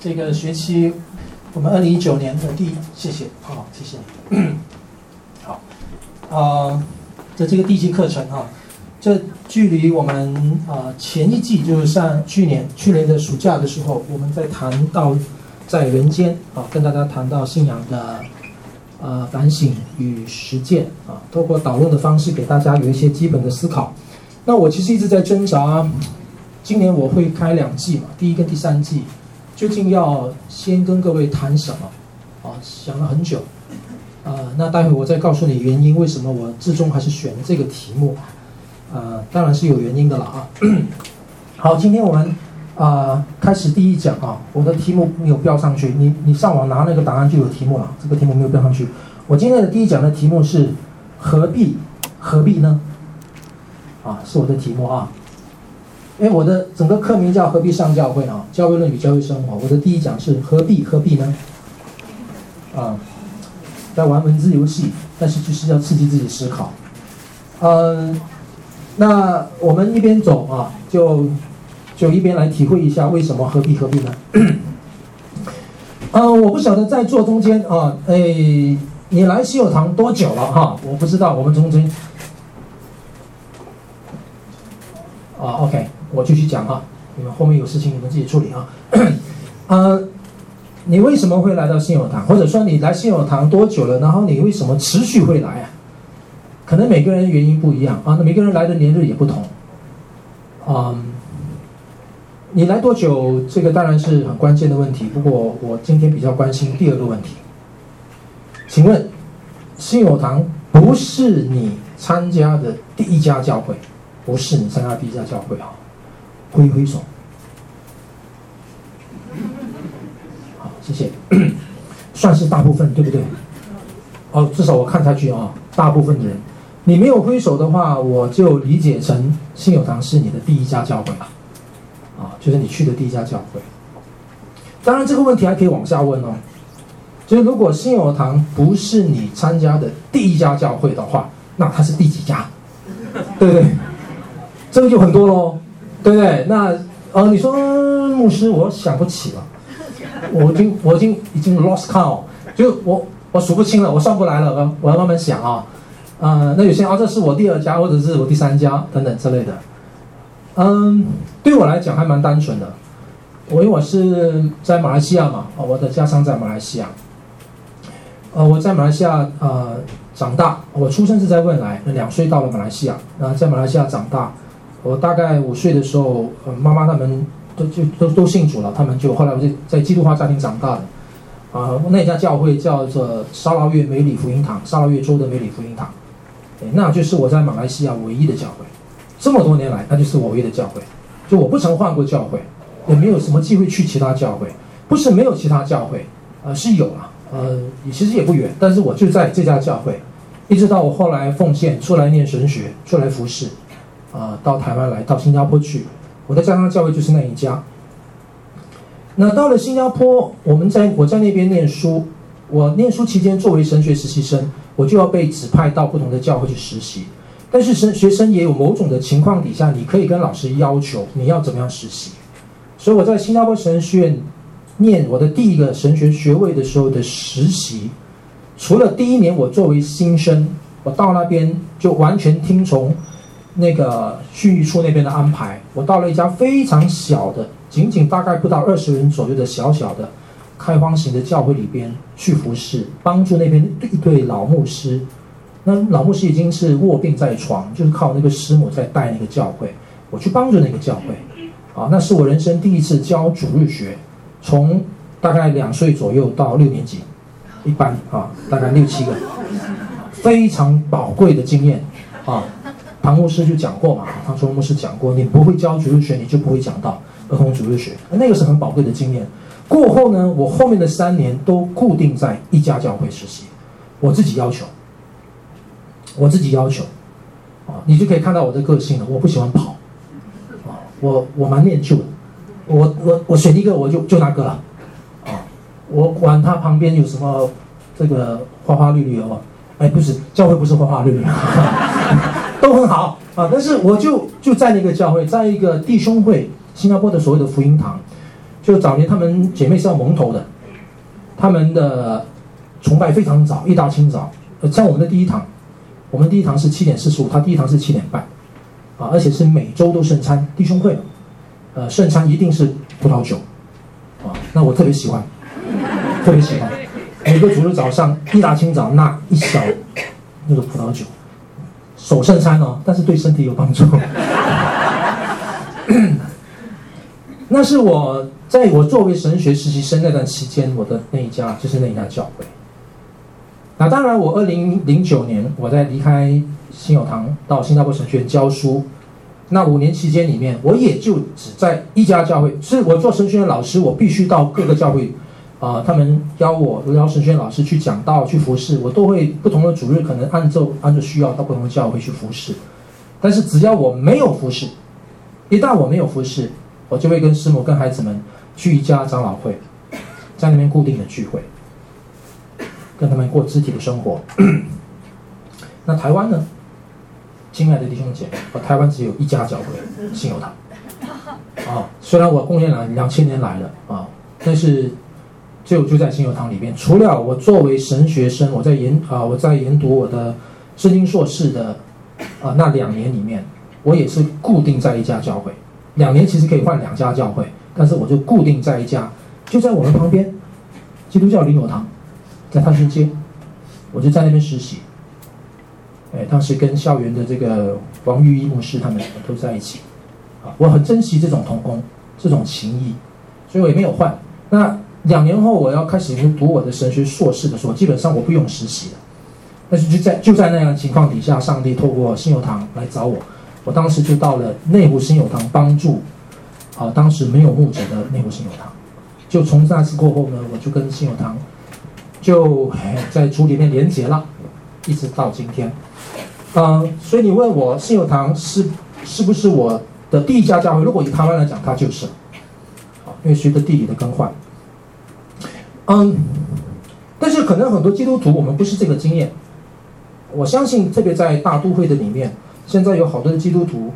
这个学期，我们二零一九年的第一，谢谢，好，谢谢你。好，啊，的这个第一期课程哈，这距离我们啊前一季就是上去年去年的暑假的时候，我们在谈到在人间啊，跟大家谈到信仰的呃反省与实践啊，透过导论的方式给大家有一些基本的思考。那我其实一直在挣扎，今年我会开两季嘛，第一跟第三季。究竟要先跟各位谈什么？啊，想了很久，啊，那待会我再告诉你原因，为什么我最终还是选这个题目，啊，当然是有原因的了啊。好，今天我们啊开始第一讲啊，我的题目没有标上去，你你上网拿那个答案就有题目了，这个题目没有标上去。我今天的第一讲的题目是何必何必呢？啊，是我的题目啊。因为我的整个课名叫《何必上教会》啊，教会论与教会生活。我的第一讲是何必何必呢？啊，在玩文字游戏，但是就是要刺激自己思考。嗯，那我们一边走啊，就就一边来体会一下为什么何必何必呢？嗯，我不晓得在座中间啊，哎，你来西友堂多久了哈？我不知道，我们中间啊，OK。我继续讲啊，你们后面有事情你们自己处理啊。呃，你为什么会来到信友堂？或者说你来信友堂多久了？然后你为什么持续会来啊？可能每个人原因不一样啊，那每个人来的年日也不同。嗯，你来多久？这个当然是很关键的问题。不过我今天比较关心第二个问题。请问，信友堂不是你参加的第一家教会？不是你参加第一家教会啊？挥挥手，好，谢谢，算是大部分，对不对？哦，至少我看下去啊，大部分的人，你没有挥手的话，我就理解成信友堂是你的第一家教会了，啊，就是你去的第一家教会。当然，这个问题还可以往下问哦，就是如果信友堂不是你参加的第一家教会的话，那它是第几家？对不对？这个就很多喽。对不对？那呃，你说牧师，我想不起了，我已经我已经已经 lost count，就我我数不清了，我算不来了，我我要慢慢想啊。呃，那有些啊，这是我第二家，或者是我第三家等等之类的。嗯，对我来讲还蛮单纯的。我因为我是在马来西亚嘛，啊，我的家乡在马来西亚。呃，我在马来西亚呃长大，我出生是在汶莱，两岁到了马来西亚，然后在马来西亚长大。我大概五岁的时候，呃，妈妈他们都就都都信主了，他们就后来我就在基督化家庭长大的，啊、那家教会叫做沙拉越美里福音堂，沙拉越州的美里福音堂，那就是我在马来西亚唯一的教会，这么多年来，那就是我唯一的教会，就我不曾换过教会，也没有什么机会去其他教会，不是没有其他教会，呃，是有啊，呃，其实也不远，但是我就在这家教会，一直到我后来奉献出来念神学，出来服侍。啊、呃，到台湾来，到新加坡去，我的家乡教会就是那一家。那到了新加坡，我们在我在那边念书，我念书期间作为神学实习生，我就要被指派到不同的教会去实习。但是神学生也有某种的情况底下，你可以跟老师要求你要怎么样实习。所以我在新加坡神学院念我的第一个神学学位的时候的实习，除了第一年我作为新生，我到那边就完全听从。那个训育处那边的安排，我到了一家非常小的，仅仅大概不到二十人左右的小小的开荒型的教会里边去服侍，帮助那边一对老牧师。那老牧师已经是卧病在床，就是靠那个师母在带那个教会。我去帮助那个教会，啊，那是我人生第一次教主日学，从大概两岁左右到六年级，一般啊，大概六七个，非常宝贵的经验啊。唐牧师就讲过嘛，唐崇牧师讲过，你不会教主日学，你就不会讲到儿童主日学，那个是很宝贵的经验。过后呢，我后面的三年都固定在一家教会实习，我自己要求，我自己要求，啊，你就可以看到我的个性了。我不喜欢跑，啊，我我蛮念旧的，我我我选一个我就就那个了，啊，我管他旁边有什么这个花花绿绿哦，哎，不是教会不是花花绿绿。都很好啊，但是我就就在那个教会，在一个弟兄会，新加坡的所谓的福音堂，就早年他们姐妹是要蒙头的，他们的崇拜非常早，一大清早。像我们的第一堂，我们第一堂是七点四十五，他第一堂是七点半，啊，而且是每周都圣餐弟兄会，呃，圣餐一定是葡萄酒，啊，那我特别喜欢，特别喜欢，每个主日早上一大清早那一小那个葡萄酒，守圣餐哦，但是对身体有帮助。那是我在我作为神学实习生那段期间，我的那一家就是那一家教会。那当然，我二零零九年我在离开新友堂到新加坡神学院教书，那五年期间里面，我也就只在一家教会。是我做神学院老师，我必须到各个教会，呃，他们邀我邀神轩老师去讲道、去服侍，我都会不同的主日可能按照按照需要到不同的教会去服侍。但是只要我没有服侍，一旦我没有服侍，我就会跟师母、跟孩子们去一家长老会，在那边固定的聚会，跟他们过肢体的生活。那台湾呢？亲爱的弟兄姐妹，我台湾只有一家教会，信友堂。啊，虽然我贡献两两千年来了啊，但是就就在新友堂里面。除了我作为神学生，我在研啊，我在研读我的圣经硕士的啊那两年里面，我也是固定在一家教会。两年其实可以换两家教会，但是我就固定在一家，就在我们旁边，基督教灵友堂，在探春街，我就在那边实习。哎，当时跟校园的这个王玉一牧师他们都在一起，啊，我很珍惜这种同工，这种情谊，所以我也没有换。那两年后我要开始读我的神学硕士的时候，基本上我不用实习了，但是就在就在那样情况底下，上帝透过新友堂来找我。我当时就到了内湖新友堂帮助，啊，当时没有牧者的内湖新友堂，就从那次过后呢，我就跟新友堂就在主里面连结了，一直到今天，嗯、所以你问我新友堂是是不是我的第一家教会？如果以台湾来讲，它就是，因为随着地理的更换，嗯，但是可能很多基督徒我们不是这个经验，我相信特别在大都会的里面。现在有好多的基督徒，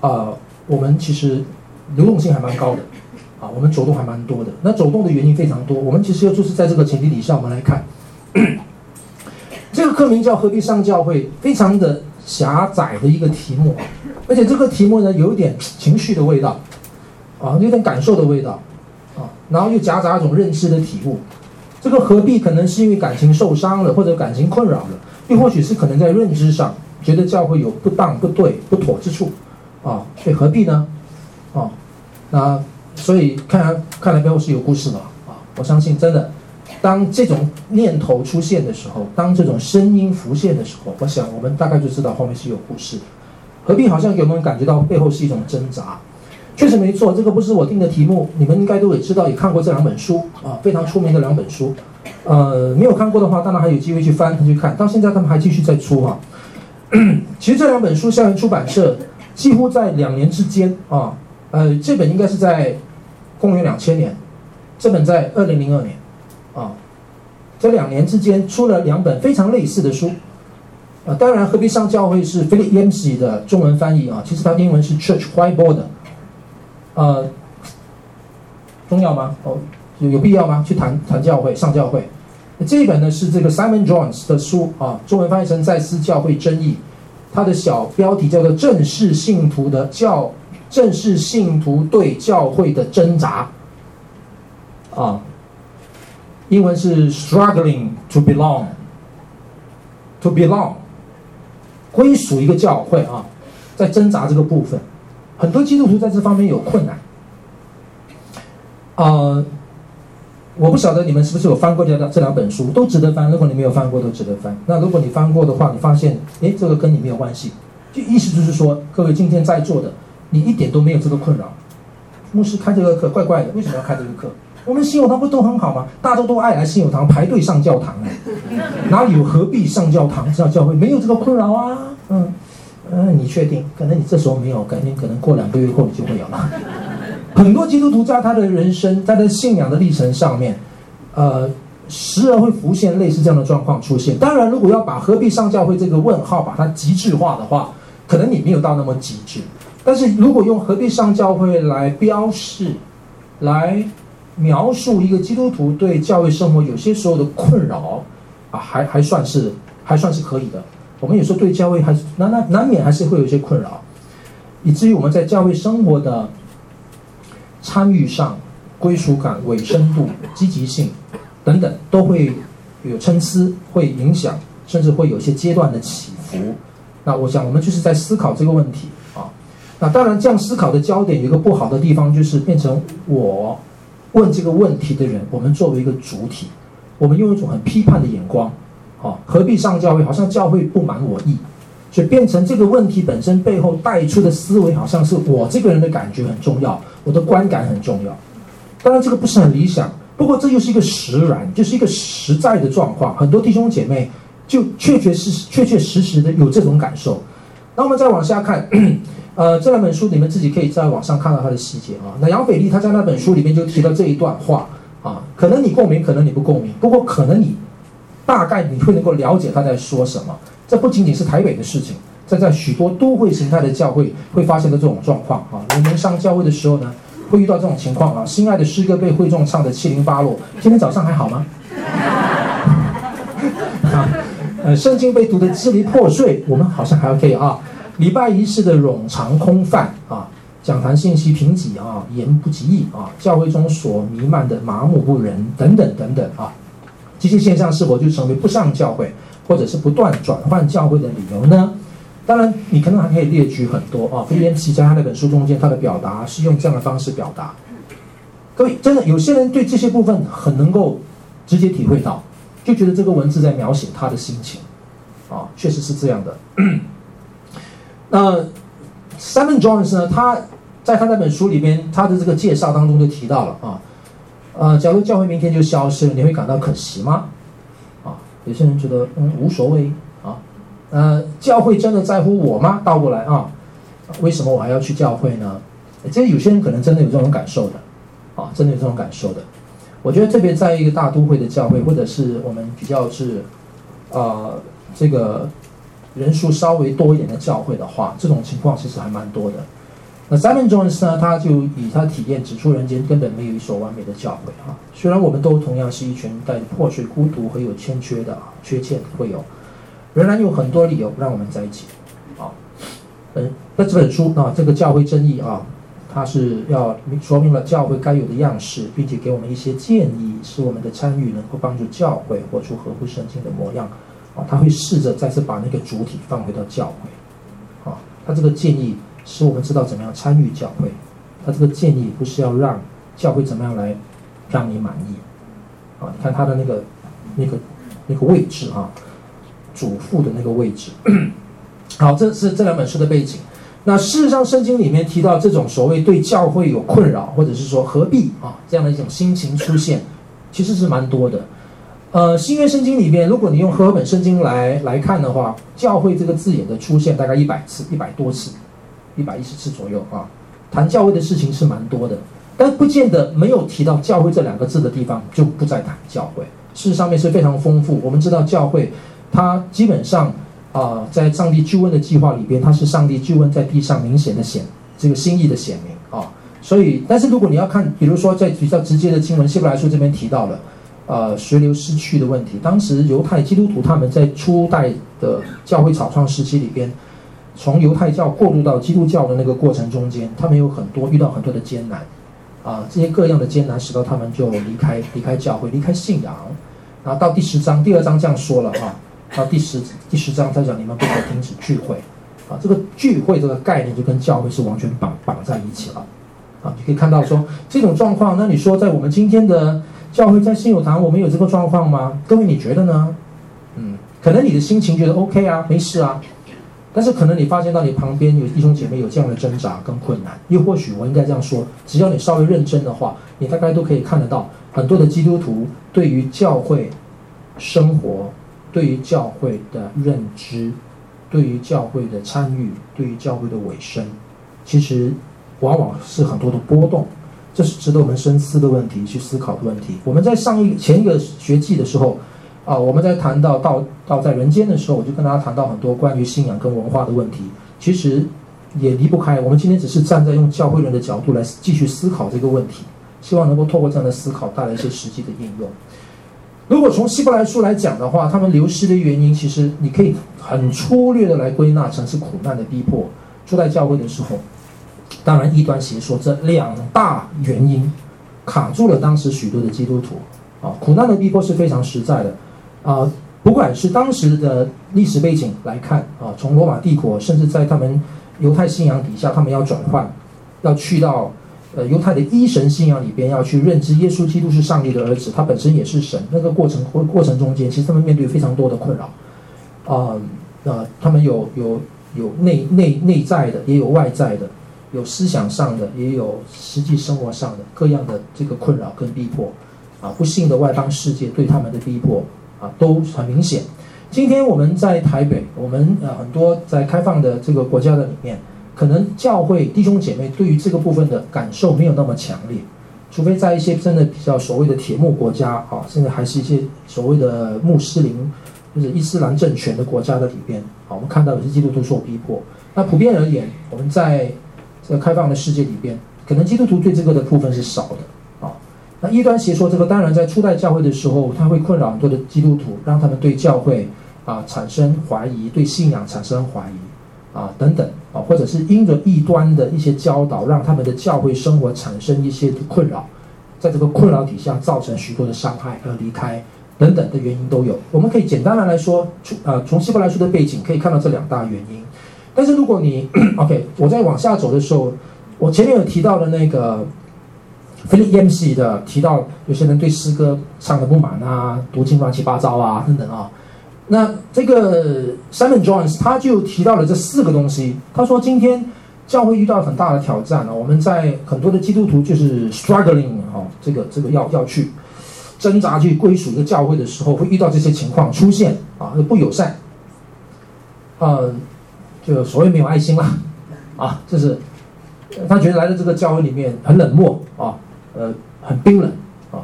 啊、我们其实流动性还蛮高的，啊，我们走动还蛮多的。那走动的原因非常多。我们其实就是在这个前提底下，我们来看，这个课名叫“何必上教会”，非常的狭窄的一个题目，而且这个题目呢，有一点情绪的味道，啊，有点感受的味道，然后又夹杂一种认知的体悟。这个何必可能是因为感情受伤了，或者感情困扰了，又或许是可能在认知上。觉得教会有不当、不对、不妥之处，啊，所以何必呢？啊，那所以看来看来背后是有故事的啊！我相信真的，当这种念头出现的时候，当这种声音浮现的时候，我想我们大概就知道后面是有故事。何必好像给我们感觉到背后是一种挣扎？确实没错，这个不是我定的题目，你们应该都也知道，也看过这两本书啊，非常出名的两本书。呃，没有看过的话，当然还有机会去翻去看，到现在他们还继续在出哈。其实这两本书，校园出版社几乎在两年之间啊，呃，这本应该是在公元两千年，这本在二零零二年，啊，这两年之间出了两本非常类似的书，啊，当然何必上教会是 Philip Yancey 的中文翻译啊，其实它英文是 Church Whiteboard，呃，重要吗？哦，有有必要吗？去谈谈教会上教会。这一本呢是这个 Simon Jones 的书啊，中文翻译成《在思教会争议》，它的小标题叫做“正式信徒的教，正式信徒对教会的挣扎”，啊，英文是 “Struggling to belong”，to belong，归属一个教会啊，在挣扎这个部分，很多基督徒在这方面有困难，啊。我不晓得你们是不是有翻过这两这两本书，都值得翻。如果你没有翻过，都值得翻。那如果你翻过的话，你发现，哎，这个跟你没有关系。就意思就是说，各位今天在座的，你一点都没有这个困扰。牧师开这个课怪怪的，为什么要开这个课？我们新友堂不都很好吗？大家都爱来新友堂排队上教堂，哪里有何必上教堂上教会？没有这个困扰啊。嗯嗯，你确定？可能你这时候没有，改天可能过两个月后你就会有了。很多基督徒在他的人生，在他的信仰的历程上面，呃，时而会浮现类似这样的状况出现。当然，如果要把何必上教会这个问号把它极致化的话，可能你没有到那么极致。但是如果用何必上教会来标示，来描述一个基督徒对教会生活有些时候的困扰啊，还还算是还算是可以的。我们有时候对教会还是难难难免还是会有一些困扰，以至于我们在教会生活的参与上、归属感、委身度、积极性等等，都会有参差，会影响，甚至会有一些阶段的起伏。那我想，我们就是在思考这个问题啊。那当然，这样思考的焦点有一个不好的地方，就是变成我问这个问题的人，我们作为一个主体，我们用一种很批判的眼光，啊，何必上教会？好像教会不满我意，所以变成这个问题本身背后带出的思维，好像是我这个人的感觉很重要，我的观感很重要。当然，这个不是很理想，不过这就是一个实然，就是一个实在的状况。很多弟兄姐妹。就确确实实、确确实实的有这种感受。那我们再往下看，呃，这两本书你们自己可以在网上看到它的细节啊。那杨腓力他在那本书里面就提到这一段话啊，可能你共鸣，可能你不共鸣，不过可能你大概你会能够了解他在说什么。这不仅仅是台北的事情，在在许多都会形态的教会会发现的这种状况啊。你们上教会的时候呢，会遇到这种情况啊。心爱的诗歌被会众唱得七零八落，今天早上还好吗？啊。呃，圣经被读得支离破碎，我们好像还 OK 啊。礼拜仪式的冗长空泛啊，讲坛信息贫瘠啊，言不及义啊，教会中所弥漫的麻木不仁等等等等啊，这些现象是否就成为不上教会或者是不断转换教会的理由呢？当然，你可能还可以列举很多啊。威廉齐在他那本书中间，他的表达是用这样的方式表达。各位，真的有些人对这些部分很能够直接体会到。就觉得这个文字在描写他的心情，啊，确实是这样的。那 Simon Jones 呢？他在他那本书里边，他的这个介绍当中就提到了啊，呃，假如教会明天就消失了，你会感到可惜吗？啊，有些人觉得嗯无所谓啊，呃，教会真的在乎我吗？倒过来啊，为什么我还要去教会呢？这有些人可能真的有这种感受的，啊，真的有这种感受的。我觉得特别在一个大都会的教会，或者是我们比较是，呃，这个人数稍微多一点的教会的话，这种情况其实还蛮多的。那 Simon Jones 呢，他就以他体验指出，人间根本没有一所完美的教会啊。虽然我们都同样是一群带着破碎、孤独和有欠缺的缺陷会有，仍然有很多理由让我们在一起。啊，嗯，那这本书啊，这个教会真义啊。它是要说明了教会该有的样式，并且给我们一些建议，使我们的参与能够帮助教会活出合乎圣经的模样。啊，他会试着再次把那个主体放回到教会。啊，他这个建议使我们知道怎么样参与教会。他这个建议不是要让教会怎么样来让你满意。啊，你看他的那个那个那个位置啊，主妇的那个位置。好，这是这两本书的背景。那事实上，圣经里面提到这种所谓对教会有困扰，或者是说何必啊这样的一种心情出现，其实是蛮多的。呃，新约圣经里面，如果你用和合本圣经来来看的话，教会这个字眼的出现大概一百次，一百多次，一百一十次左右啊。谈教会的事情是蛮多的，但不见得没有提到教会这两个字的地方就不再谈教会。事实上面是非常丰富。我们知道教会，它基本上。啊，在上帝救恩的计划里边，它是上帝救恩在地上明显的显这个心意的显明啊。所以，但是如果你要看，比如说在比较直接的经文，希伯来书这边提到了，呃，随流失去的问题。当时犹太基督徒他们在初代的教会草创时期里边，从犹太教过渡到基督教的那个过程中间，他们有很多遇到很多的艰难啊，这些各样的艰难使到他们就离开离开教会，离开信仰。然后到第十章第二章这样说了啊。到第十第十章，他讲你们不可停止聚会，啊，这个聚会这个概念就跟教会是完全绑绑在一起了，啊，你可以看到说这种状况，那你说在我们今天的教会，在信友堂，我们有这个状况吗？各位你觉得呢？嗯，可能你的心情觉得 OK 啊，没事啊，但是可能你发现到你旁边有弟兄姐妹有这样的挣扎跟困难，又或许我应该这样说，只要你稍微认真的话，你大概都可以看得到很多的基督徒对于教会生活。对于教会的认知，对于教会的参与，对于教会的委身，其实往往是很多的波动，这是值得我们深思的问题，去思考的问题。我们在上一前一个学季的时候，啊，我们在谈到道道在人间的时候，我就跟大家谈到很多关于信仰跟文化的问题，其实也离不开。我们今天只是站在用教会人的角度来继续思考这个问题，希望能够透过这样的思考带来一些实际的应用。如果从希伯来书来讲的话，他们流失的原因，其实你可以很粗略的来归纳成是苦难的逼迫。初代教会的时候，当然异端邪说这两大原因卡住了当时许多的基督徒啊。苦难的逼迫是非常实在的啊，不管是当时的历史背景来看啊，从罗马帝国，甚至在他们犹太信仰底下，他们要转换，要去到。呃，犹太的一神信仰里边要去认知耶稣基督是上帝的儿子，他本身也是神。那个过程过过程中间，其实他们面对非常多的困扰，啊、呃，他们有有有内内内在的，也有外在的，有思想上的，也有实际生活上的各样的这个困扰跟逼迫，啊，不幸的外邦世界对他们的逼迫啊都很明显。今天我们在台北，我们呃很多在开放的这个国家的里面。可能教会弟兄姐妹对于这个部分的感受没有那么强烈，除非在一些真的比较所谓的铁幕国家啊，甚至还是一些所谓的穆斯林就是伊斯兰政权的国家的里边啊，我们看到有些基督徒受逼迫。那普遍而言，我们在这个开放的世界里边，可能基督徒对这个的部分是少的。那异端邪说这个，当然在初代教会的时候，它会困扰很多的基督徒，让他们对教会啊产生怀疑，对信仰产生怀疑。啊，等等啊，或者是因着异端的一些教导，让他们的教会生活产生一些困扰，在这个困扰底下造成许多的伤害而离开等等的原因都有。我们可以简单的来说，从呃从希伯来书的背景可以看到这两大原因。但是如果你 OK，我在往下走的时候，我前面有提到的那个 Philip Yancey 的提到，有些人对诗歌唱的不满啊，读经乱七八糟啊等等啊。那这个 Simon Jones 他就提到了这四个东西。他说，今天教会遇到很大的挑战啊，我们在很多的基督徒就是 struggling 啊，这个这个要要去挣扎去归属一个教会的时候，会遇到这些情况出现啊，不友善，呃，就所谓没有爱心啦，啊，就是他觉得来到这个教会里面很冷漠啊，呃，很冰冷啊，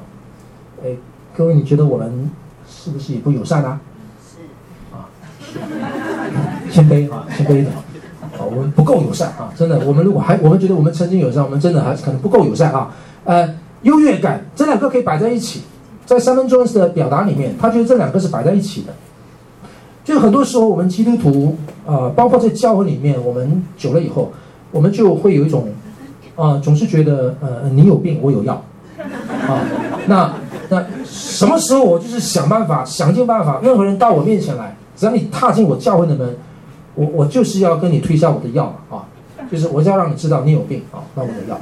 哎，各位你觉得我们是不是也不友善啊？谦卑啊，谦卑的啊，我们不够友善啊，真的。我们如果还，我们觉得我们曾经友善，我们真的还可能不够友善啊。呃，优越感，这两个可以摆在一起，在 Simon Jones 的表达里面，他觉得这两个是摆在一起的。就很多时候，我们基督徒啊、呃，包括在教会里面，我们久了以后，我们就会有一种啊、呃，总是觉得呃，你有病，我有药啊。那那什么时候我就是想办法，想尽办法，任何人到我面前来。只要你踏进我教会的门，我我就是要跟你推销我的药啊，就是我就要让你知道你有病啊，那我的药。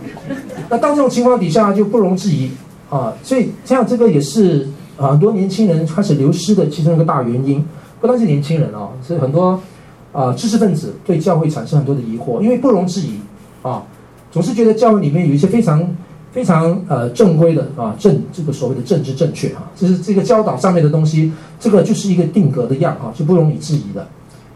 那当这种情况底下就不容置疑啊，所以这样这个也是很多年轻人开始流失的其中一个大原因。不单是年轻人啊，是很多啊知识分子对教会产生很多的疑惑，因为不容置疑啊，总是觉得教会里面有一些非常。非常呃正规的啊政这个所谓的政治正确哈，就是这个教导上面的东西，这个就是一个定格的样啊，就不容易质疑的。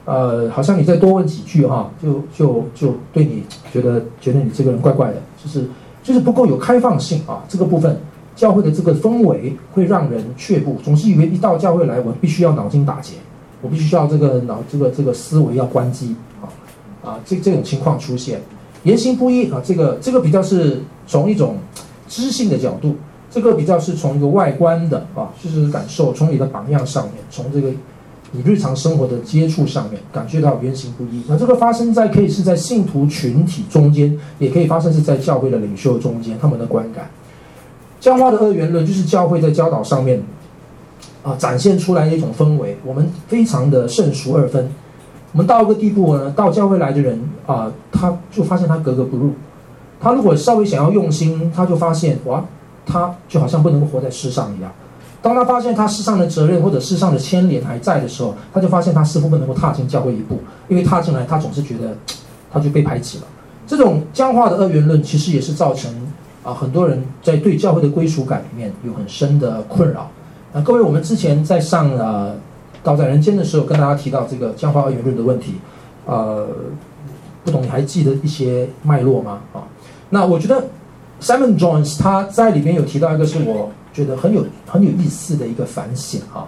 呃，好像你再多问几句哈，就就就对你觉得觉得你这个人怪怪的，就是就是不够有开放性啊。这个部分教会的这个氛围会让人却步，总是以为一到教会来，我必须要脑筋打结，我必须要这个脑这个这个思维要关机啊啊这这种情况出现。言行不一啊，这个这个比较是从一种知性的角度，这个比较是从一个外观的啊，就是感受，从你的榜样上面，从这个你日常生活的接触上面，感觉到言行不一。那这个发生在可以是在信徒群体中间，也可以发生是在教会的领袖中间，他们的观感。教化的二元论就是教会在教导上面啊展现出来的一种氛围，我们非常的圣俗二分。我们到一个地步呢，到教会来的人啊，他就发现他格格不入。他如果稍微想要用心，他就发现哇，他就好像不能够活在世上一样。当他发现他世上的责任或者世上的牵连还在的时候，他就发现他似乎不能够踏进教会一步，因为踏进来他总是觉得 他就被排挤了。这种僵化的二元论其实也是造成啊很多人在对教会的归属感里面有很深的困扰。啊，各位，我们之前在上呃。道在人间的时候，跟大家提到这个僵化二元论的问题，呃，不懂你还记得一些脉络吗？啊，那我觉得 Simon Jones 他在里面有提到一个是我觉得很有很有意思的一个反省啊。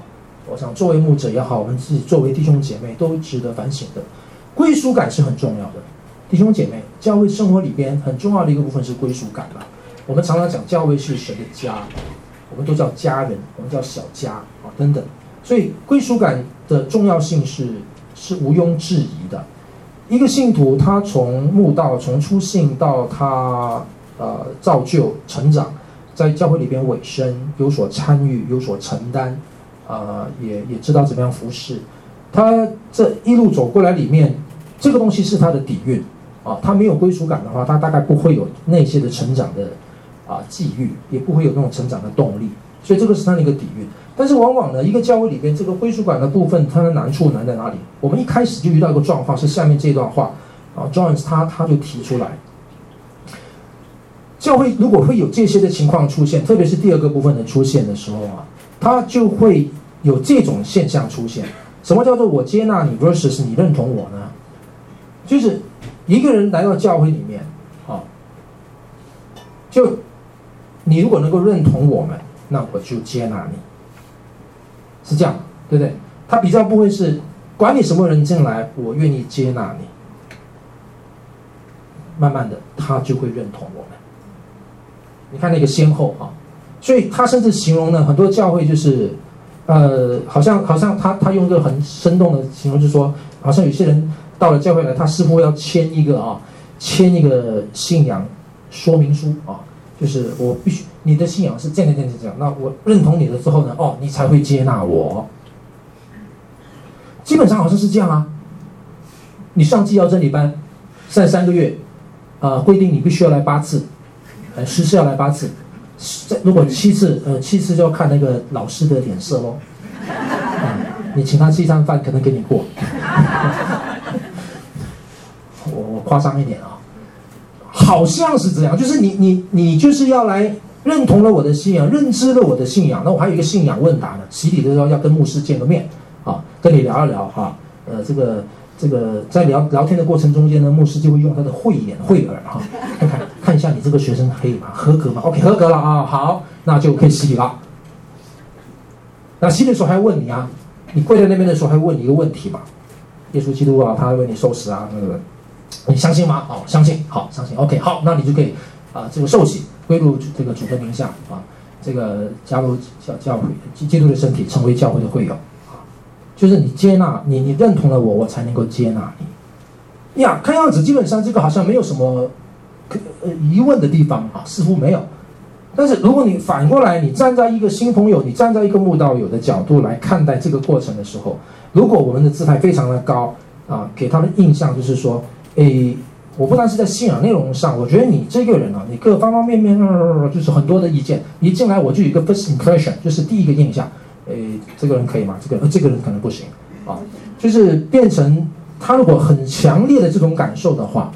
我想作为牧者也好，我们自己作为弟兄姐妹都值得反省的。归属感是很重要的，弟兄姐妹，教会生活里边很重要的一个部分是归属感吧。我们常常讲教会是神的家，我们都叫家人，我们叫小家啊等等。所以归属感的重要性是是毋庸置疑的。一个信徒他从慕道从初信到他呃造就成长，在教会里边委身有所参与有所承担，呃、也也知道怎么样服侍。他这一路走过来里面，这个东西是他的底蕴啊。他没有归属感的话，他大概不会有那些的成长的啊际遇，也不会有那种成长的动力。所以这个是他的一个底蕴。但是往往呢，一个教会里边这个归属感的部分，它的难处难在哪里？我们一开始就遇到一个状况，是下面这段话啊，Johns 他他就提出来，教会如果会有这些的情况出现，特别是第二个部分的出现的时候啊，它就会有这种现象出现。什么叫做我接纳你 versus 你认同我呢？就是一个人来到教会里面啊，就你如果能够认同我们，那我就接纳你。是这样，对不对？他比较不会是管你什么人进来，我愿意接纳你。慢慢的，他就会认同我们。你看那个先后啊，所以他甚至形容呢，很多教会就是，呃，好像好像他他用一个很生动的形容，就是说，好像有些人到了教会来，他似乎要签一个啊，签一个信仰说明书啊。就是我必须，你的信仰是这样这样这样，那我认同你了之后呢，哦，你才会接纳我。基本上好像是这样啊。你上纪要真理班，上三个月，啊、呃，规定你必须要来八次，呃，十次要来八次，如果七次，呃，七次就要看那个老师的脸色喽。啊，你请他吃一餐饭，可能给你过。我我夸张一点啊。好像是这样，就是你你你就是要来认同了我的信仰，认知了我的信仰，那我还有一个信仰问答呢。洗礼的时候要跟牧师见个面，啊，跟你聊一聊哈，呃，这个这个在聊聊天的过程中间呢，牧师就会用他的慧眼慧耳哈，看看看一下你这个学生可以吗？合格吗？OK，合格了啊，好，那就可以洗礼了。那洗礼的时候还问你啊，你跪在那边的时候还问你一个问题嘛？耶稣基督啊，他还为你受死啊，那个。你相信吗？哦，相信，好，相信。OK，好，那你就可以啊、这个受洗归入这个主的名下啊，这个加入教教会基督的身体，成为教会的会友啊。就是你接纳你，你认同了我，我才能够接纳你。呀，看样子基本上这个好像没有什么呃疑问的地方啊，似乎没有。但是如果你反过来，你站在一个新朋友，你站在一个慕道友的角度来看待这个过程的时候，如果我们的姿态非常的高啊，给他的印象就是说。诶，我不单是在信仰内容上，我觉得你这个人啊，你各方方面面，就是很多的意见。一进来我就有一个 first impression，就是第一个印象，诶，这个人可以吗？这个呃，这个人可能不行啊。就是变成他如果很强烈的这种感受的话，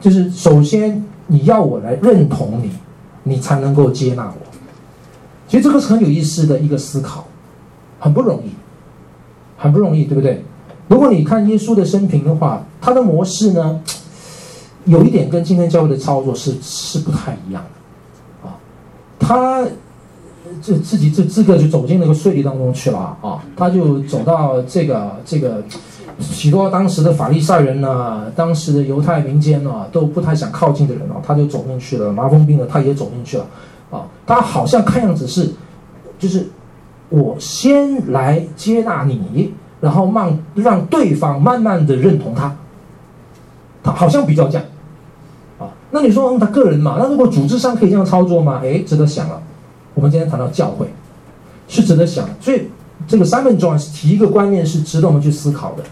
就是首先你要我来认同你，你才能够接纳我。其实这个是很有意思的一个思考，很不容易，很不容易，对不对？如果你看耶稣的生平的话，他的模式呢，有一点跟今天教会的操作是是不太一样的，啊，他这自己这这个就走进那个税吏当中去了啊，他就走到这个这个许多当时的法利赛人呢，当时的犹太民间呢都不太想靠近的人啊，他就走进去了，麻风病的他也走进去了，啊，他好像看样子是，就是我先来接纳你。然后慢让对方慢慢的认同他，他好像比较这样，啊，那你说他个人嘛？那如果组织上可以这样操作吗？哎，值得想了。我们今天谈到教会，是值得想。所以这个 Simon John 提一个观念是值得我们去思考的。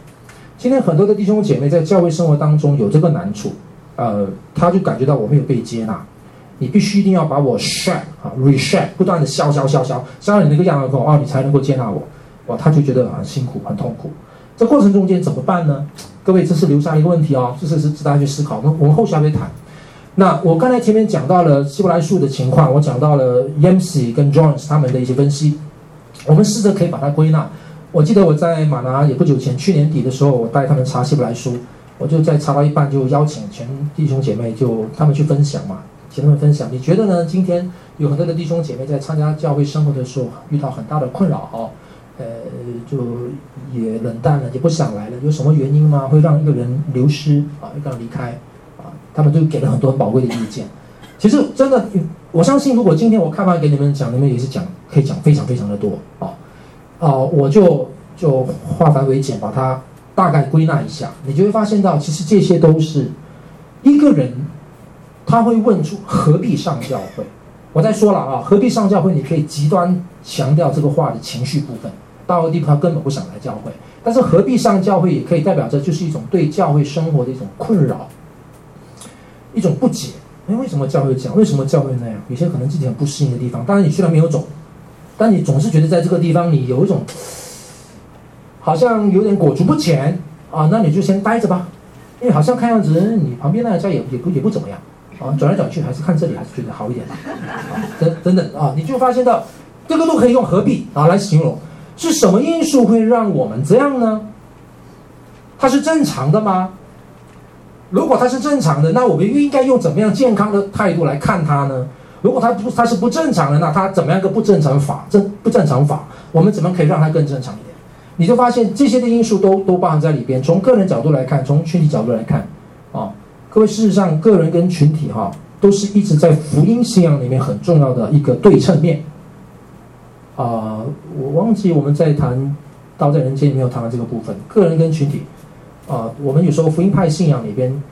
今天很多的弟兄姐妹在教会生活当中有这个难处，呃，他就感觉到我没有被接纳，你必须一定要把我 shake 啊，reshake，不断的消消消消，消到你那个样子哦，你才能够接纳我。哇，他就觉得很辛苦、很痛苦。这过程中间怎么办呢？各位，这是留下一个问题哦，这是是值得大家去思考。那我们后续还会谈。那我刚才前面讲到了希伯来书的情况，我讲到了 Yancey 跟 Jones 他们的一些分析。我们试着可以把它归纳。我记得我在马拿也不久前，去年底的时候，我带他们查希伯来书，我就在查到一半就邀请全弟兄姐妹就他们去分享嘛，请他们分享。你觉得呢？今天有很多的弟兄姐妹在参加教会生活的时候遇到很大的困扰哦。呃，就也冷淡了，也不想来了。有什么原因吗？会让一个人流失啊，一个人离开啊？他们都给了很多宝贵的意见。其实真的，我相信如果今天我开放给你们讲，你们也是讲可以讲非常非常的多啊啊！我就就化繁为简，把它大概归纳一下，你就会发现到，其实这些都是一个人他会问出何必上教会。我再说了啊，何必上教会？你可以极端强调这个话的情绪部分，到了地方他根本不想来教会。但是何必上教会，也可以代表着就是一种对教会生活的一种困扰，一种不解。哎，为什么教会这样？为什么教会那样？有些可能自己很不适应的地方。当然你虽然没有走，但你总是觉得在这个地方你有一种好像有点裹足不前啊，那你就先待着吧，因为好像看样子你旁边那个家也也不也不怎么样。啊，转来转去还是看这里还是觉得好一点吧，啊，等等等啊，你就发现到这个都可以用何必啊来形容，是什么因素会让我们这样呢？它是正常的吗？如果它是正常的，那我们应该用怎么样健康的态度来看它呢？如果它不它是不正常的，那它怎么样个不正常法？正不正常法？我们怎么可以让它更正常一点？你就发现这些的因素都都包含在里边。从个人角度来看，从群体角度来看，啊。各位，事实上，个人跟群体哈，都是一直在福音信仰里面很重要的一个对称面。啊、我忘记我们在谈《道在人间》里面有谈到这个部分，个人跟群体。啊、我们有时候福音派信仰里边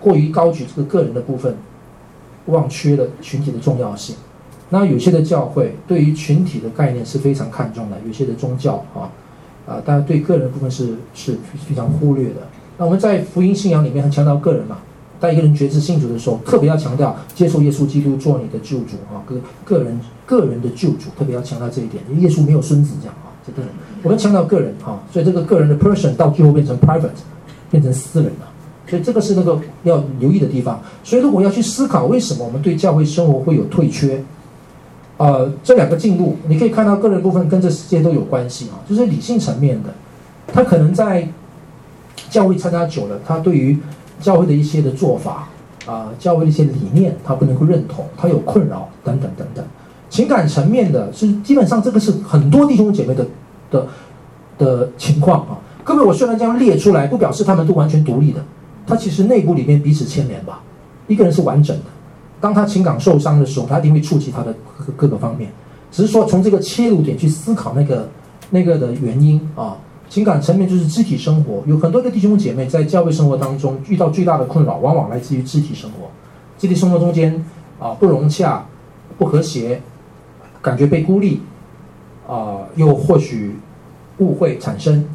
过于高举这个个人的部分，忘却了群体的重要性。那有些的教会对于群体的概念是非常看重的，有些的宗教啊，啊、呃，当然对个人部分是是非常忽略的。那我们在福音信仰里面很强调个人嘛。当一个人觉知信主的时候，特别要强调接受耶稣基督做你的救主啊，个个人个人的救主，特别要强调这一点。耶稣没有孙子这样啊，这个人我们强调个人啊，所以这个个人的 person 到最后变成 private，变成私人了。所以这个是那个要留意的地方。所以如果要去思考为什么我们对教会生活会有退缺，呃，这两个进入你可以看到个人部分跟这世界都有关系啊，就是理性层面的，他可能在教会参加久了，他对于教会的一些的做法，啊、教会的一些理念，他不能够认同，他有困扰，等等等等。情感层面的是，基本上这个是很多弟兄姐妹的的的情况啊。各位，我虽然这样列出来，不表示他们都完全独立的，他其实内部里面彼此牵连吧。一个人是完整的，当他情感受伤的时候，他一定会触及他的各各个方面。只是说从这个切入点去思考那个那个的原因啊。情感层面就是肢体生活，有很多的弟兄姐妹在教会生活当中遇到最大的困扰，往往来自于肢体生活。肢体生活中间啊不融洽、不和谐，感觉被孤立，啊又或许误会产生，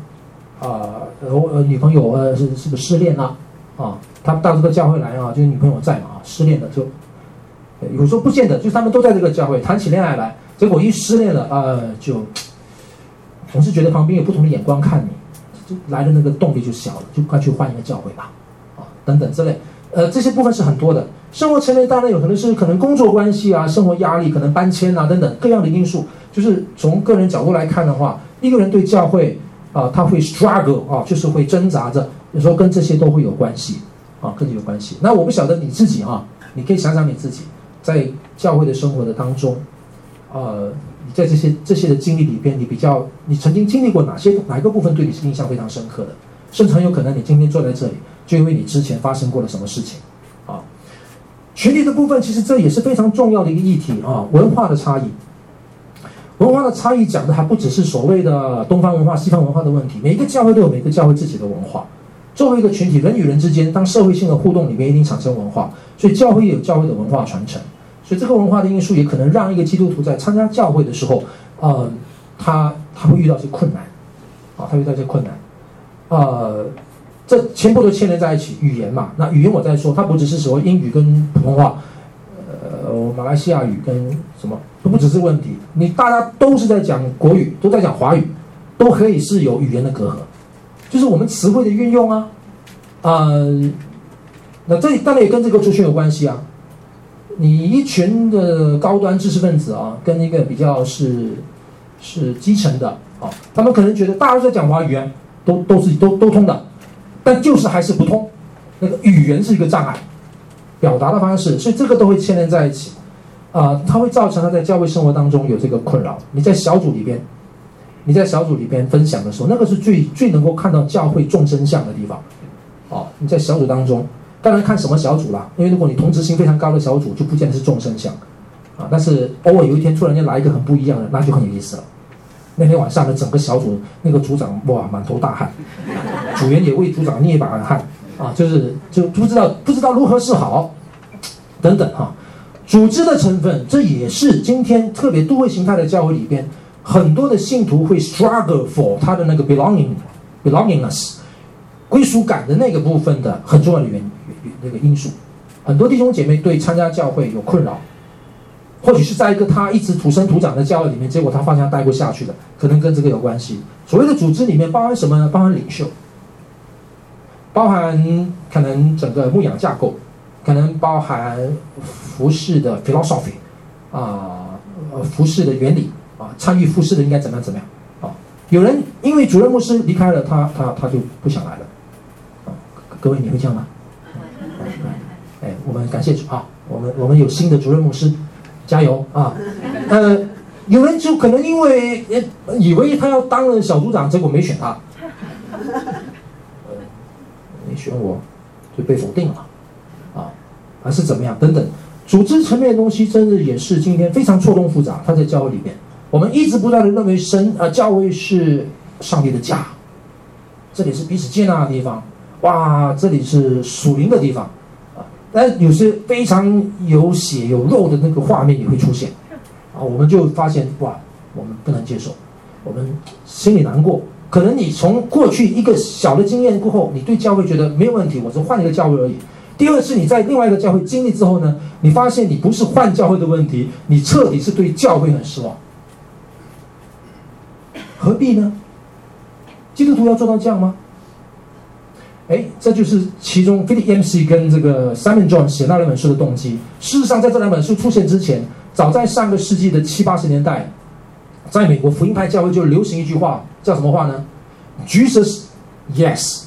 啊呃女朋友呃是是不是失恋了啊？他们到这个教会来啊，就是女朋友在嘛啊，失恋了就，有时候不见得，就他们都在这个教会谈起恋爱来，结果一失恋了啊、呃、就。总是觉得旁边有不同的眼光看你，就来的那个动力就小了，就快去换一个教会吧，啊，等等之类，呃，这些部分是很多的。生活层面当然有可能是可能工作关系啊，生活压力，可能搬迁啊等等各样的因素。就是从个人角度来看的话，一个人对教会啊，他会 struggle 啊，就是会挣扎着，有时候跟这些都会有关系啊，跟这有关系。那我不晓得你自己啊，你可以想想你自己在教会的生活的当中，呃。你在这些这些的经历里边，你比较你曾经经历过哪些哪一个部分对你是印象非常深刻的？甚至很有可能你今天坐在这里，就因为你之前发生过了什么事情，啊，群体的部分其实这也是非常重要的一个议题啊，文化的差异，文化的差异讲的还不只是所谓的东方文化、西方文化的问题，每一个教会都有每个教会自己的文化。作为一个群体，人与人之间，当社会性的互动里面一定产生文化，所以教会也有教会的文化传承。所以这个文化的因素也可能让一个基督徒在参加教会的时候，呃，他他会遇到一些困难，啊，他遇到一些困难，呃，这全部都牵连在一起，语言嘛。那语言我在说，它不只是说英语跟普通话，呃，马来西亚语跟什么，都不只是问题。你大家都是在讲国语，都在讲华语，都可以是有语言的隔阂，就是我们词汇的运用啊，呃，那这当然也跟这个族群有关系啊。你一群的高端知识分子啊，跟一个比较是是基层的啊，他们可能觉得大家都在讲华语言，都都是都都通的，但就是还是不通，那个语言是一个障碍，表达的方式，所以这个都会牵连在一起，啊，它会造成他在教会生活当中有这个困扰。你在小组里边，你在小组里边分享的时候，那个是最最能够看到教会众生相的地方，啊，你在小组当中。当然看什么小组啦，因为如果你同质性非常高的小组，就不见得是众生相，啊，但是偶尔有一天突然间来一个很不一样的，那就很有意思了。那天晚上的，整个小组那个组长哇满头大汗，组员也为组长捏一把汗啊，就是就不知道不知道如何是好，等等哈、啊。组织的成分，这也是今天特别多位形态的教会里边，很多的信徒会 struggle for 他的那个 belonging belongingness 归属感的那个部分的很重要的原因那个因素。很多弟兄姐妹对参加教会有困扰，或许是在一个他一直土生土长的教会里面，结果他发现待不下去了，可能跟这个有关系。所谓的组织里面包含什么呢？包含领袖，包含可能整个牧养架构。可能包含服事的 philosophy 啊，服事的原理啊，参与服事的应该怎么样怎么样啊？有人因为主任牧师离开了，他他他就不想来了啊。各位你会这样吗？哎，我们感谢主啊，我们我们有新的主任牧师，加油啊！呃，有人就可能因为以为他要当了小组长，结果没选他，呃，没选我就被否定了啊。还是怎么样？等等，组织层面的东西，真的也是今天非常错综复杂。他在教会里面，我们一直不断的认为神呃教会是上帝的家，这里是彼此接纳的地方，哇，这里是属灵的地方啊。但有些非常有血有肉的那个画面也会出现啊，我们就发现哇，我们不能接受，我们心里难过。可能你从过去一个小的经验过后，你对教会觉得没有问题，我是换一个教会而已。第二是你在另外一个教会经历之后呢，你发现你不是换教会的问题，你彻底是对教会很失望。何必呢？基督徒要做到这样吗？哎，这就是其中 Philip Yancey 跟这个 Simon John 写那两本书的动机。事实上，在这两本书出现之前，早在上个世纪的七八十年代，在美国福音派教会就流行一句话，叫什么话呢？Jesus yes,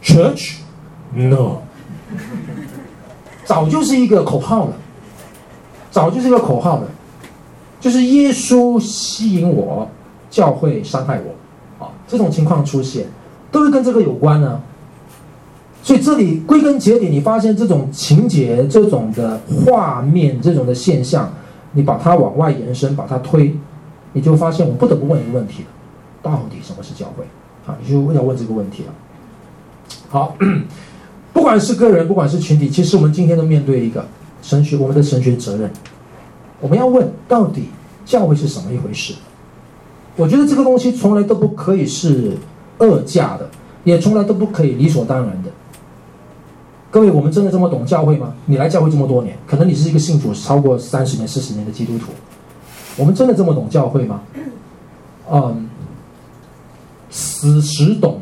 Church no。早就是一个口号了，早就是一个口号了，就是耶稣吸引我，教会伤害我，啊，这种情况出现，都是跟这个有关呢。所以这里归根结底，你发现这种情节、这种的画面、这种的现象，你把它往外延伸，把它推，你就发现我不得不问一个问题了：到底什么是教会？啊，你就要问这个问题了。好。不管是个人，不管是群体，其实我们今天都面对一个神学，我们的神学责任。我们要问，到底教会是什么一回事？我觉得这个东西从来都不可以是二价的，也从来都不可以理所当然的。各位，我们真的这么懂教会吗？你来教会这么多年，可能你是一个信主超过三十年、四十年的基督徒，我们真的这么懂教会吗？嗯，此时懂，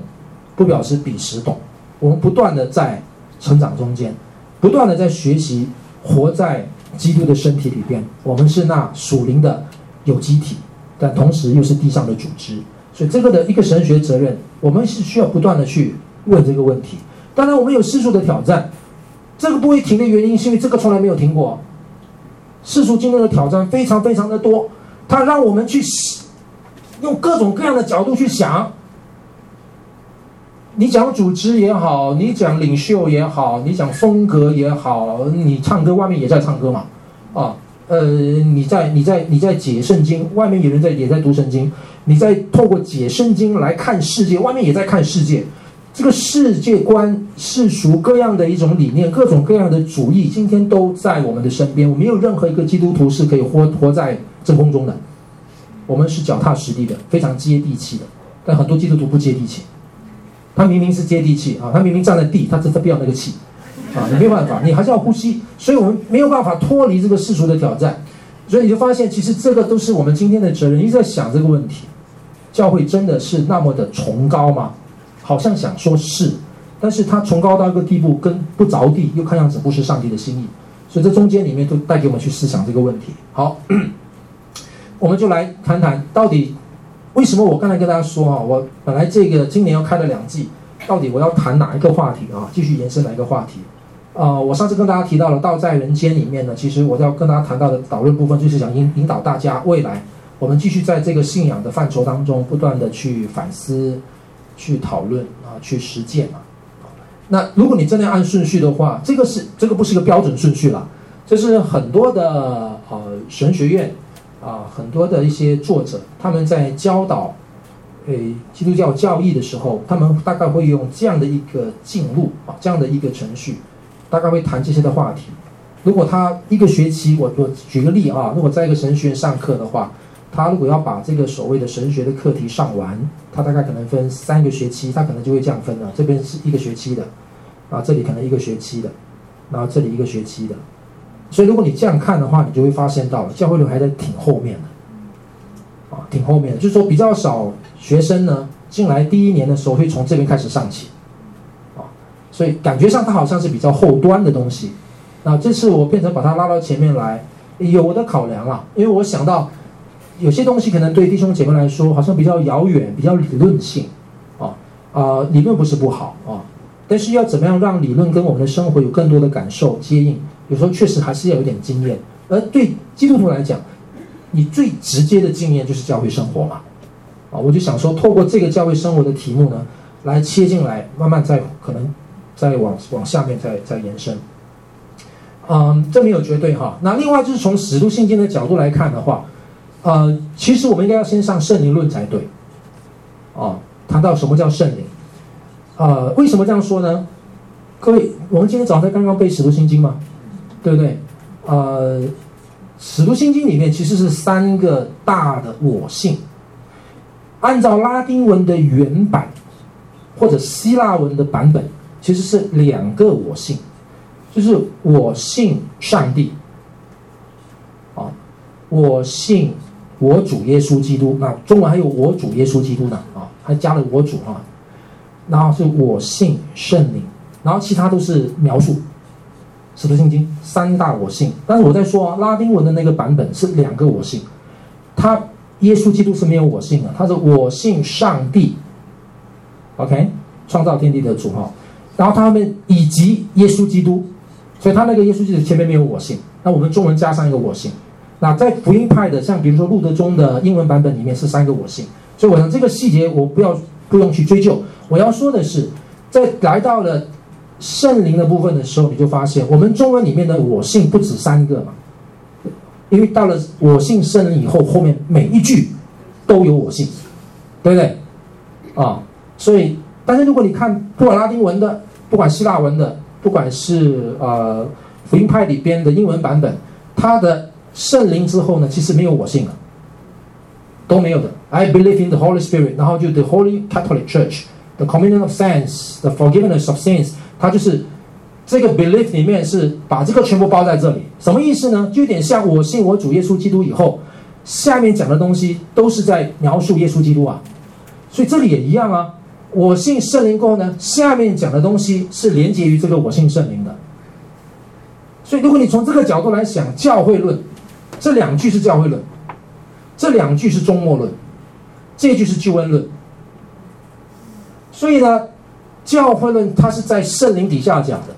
不表示彼时懂。我们不断的在成长中间，不断的在学习，活在基督的身体里边。我们是那属灵的有机体，但同时又是地上的组织。所以这个的一个神学责任，我们是需要不断的去问这个问题。当然，我们有世俗的挑战，这个不会停的原因是因为这个从来没有停过。世俗今天的挑战非常非常的多，它让我们去用各种各样的角度去想。你讲组织也好，你讲领袖也好，你讲风格也好，你唱歌外面也在唱歌嘛，啊，呃，你在你在你在解圣经，外面有人在也在读圣经，你在透过解圣经来看世界，外面也在看世界，这个世界观、世俗各样的一种理念、各种各样的主义，今天都在我们的身边。我没有任何一个基督徒是可以活活在真空中的，我们是脚踏实地的，非常接地气的，但很多基督徒不接地气。他明明是接地气啊，他明明站在地，他只是不要那个气，啊，你没有办法，你还是要呼吸，所以我们没有办法脱离这个世俗的挑战，所以你就发现，其实这个都是我们今天的责任。一直在想这个问题，教会真的是那么的崇高吗？好像想说是，但是它崇高到一个地步，跟不着地，又看样子不是上帝的心意，所以这中间里面都带给我们去思想这个问题。好，我们就来谈谈到底。为什么我刚才跟大家说啊，我本来这个今年要开了两季，到底我要谈哪一个话题啊？继续延伸哪一个话题？啊，我上次跟大家提到了《道在人间》里面呢，其实我要跟大家谈到的导论部分，就是想引引导大家未来我们继续在这个信仰的范畴当中不断的去反思、去讨论啊、去实践啊。那如果你真的要按顺序的话，这个是这个不是个标准顺序了，这是很多的呃神学院啊、很多的一些作者他们在教导诶基督教教义的时候，他们大概会用这样的一个进路啊，这样的一个程序，大概会谈这些的话题。如果他一个学期，我我举个例啊，如果在一个神学院上课的话。他如果要把这个所谓的神学的课题上完，他大概可能分三个学期，他可能就会这样分了。这边是一个学期的，啊，这里可能一个学期的，然后这里一个学期的。所以如果你这样看的话，你就会发现到了教会论还在挺后面的，啊，挺后面的，就是说比较少学生呢进来第一年的时候会从这边开始上起，啊，所以感觉上它好像是比较后端的东西。那这次我变成把它拉到前面来，有我的考量了，因为我想到。有些东西可能对弟兄姐妹来说好像比较遥远，比较理论性，啊啊、理论不是不好啊，但是要怎么样让理论跟我们的生活有更多的感受接应，有时候确实还是要有点经验。而对基督徒来讲，你最直接的经验就是教会生活嘛，啊，我就想说，透过这个教会生活的题目呢，来切进来，慢慢再可能再往往下面再再延伸。嗯，这没有绝对哈。那另外就是从使徒信经的角度来看的话。呃，其实我们应该要先上圣灵论才对，哦，谈到什么叫圣灵，呃，为什么这样说呢？各位，我们今天早上刚刚背《使徒心经》嘛，对不对？呃，《使徒心经》里面其实是三个大的我性，按照拉丁文的原版或者希腊文的版本，其实是两个我性，就是我信上帝，啊，我信。我主耶稣基督，那中文还有我主耶稣基督呢啊，还加了我主啊，然后是我信圣灵，然后其他都是描述，使徒信经三大我信。但是我在说啊，拉丁文的那个版本是两个我信，他耶稣基督是没有我信的，他是我信上帝，OK，创造天地的主哈，然后他们以及耶稣基督，所以他那个耶稣基督前面没有我信，那我们中文加上一个我信。那在福音派的，像比如说路德宗的英文版本里面是三个我信，所以我想这个细节我不要不用去追究。我要说的是，在来到了圣灵的部分的时候，你就发现我们中文里面的我信不止三个嘛，因为到了我信圣灵以后，后面每一句都有我信，对不对？啊，所以但是如果你看不管拉丁文的，不管希腊文的，不管是呃福音派里边的英文版本，它的。圣灵之后呢，其实没有我信了，都没有的。I believe in the Holy Spirit，然后就 the Holy Catholic Church，the communion of saints，the forgiveness of sins，它就是这个 belief 里面是把这个全部包在这里。什么意思呢？就有点像我信我主耶稣基督以后，下面讲的东西都是在描述耶稣基督啊。所以这里也一样啊。我信圣灵过后呢，下面讲的东西是连接于这个我信圣灵的。所以如果你从这个角度来想教会论。这两句是教会论，这两句是终末论，这句是救恩论。所以呢，教会论它是在圣灵底下讲的。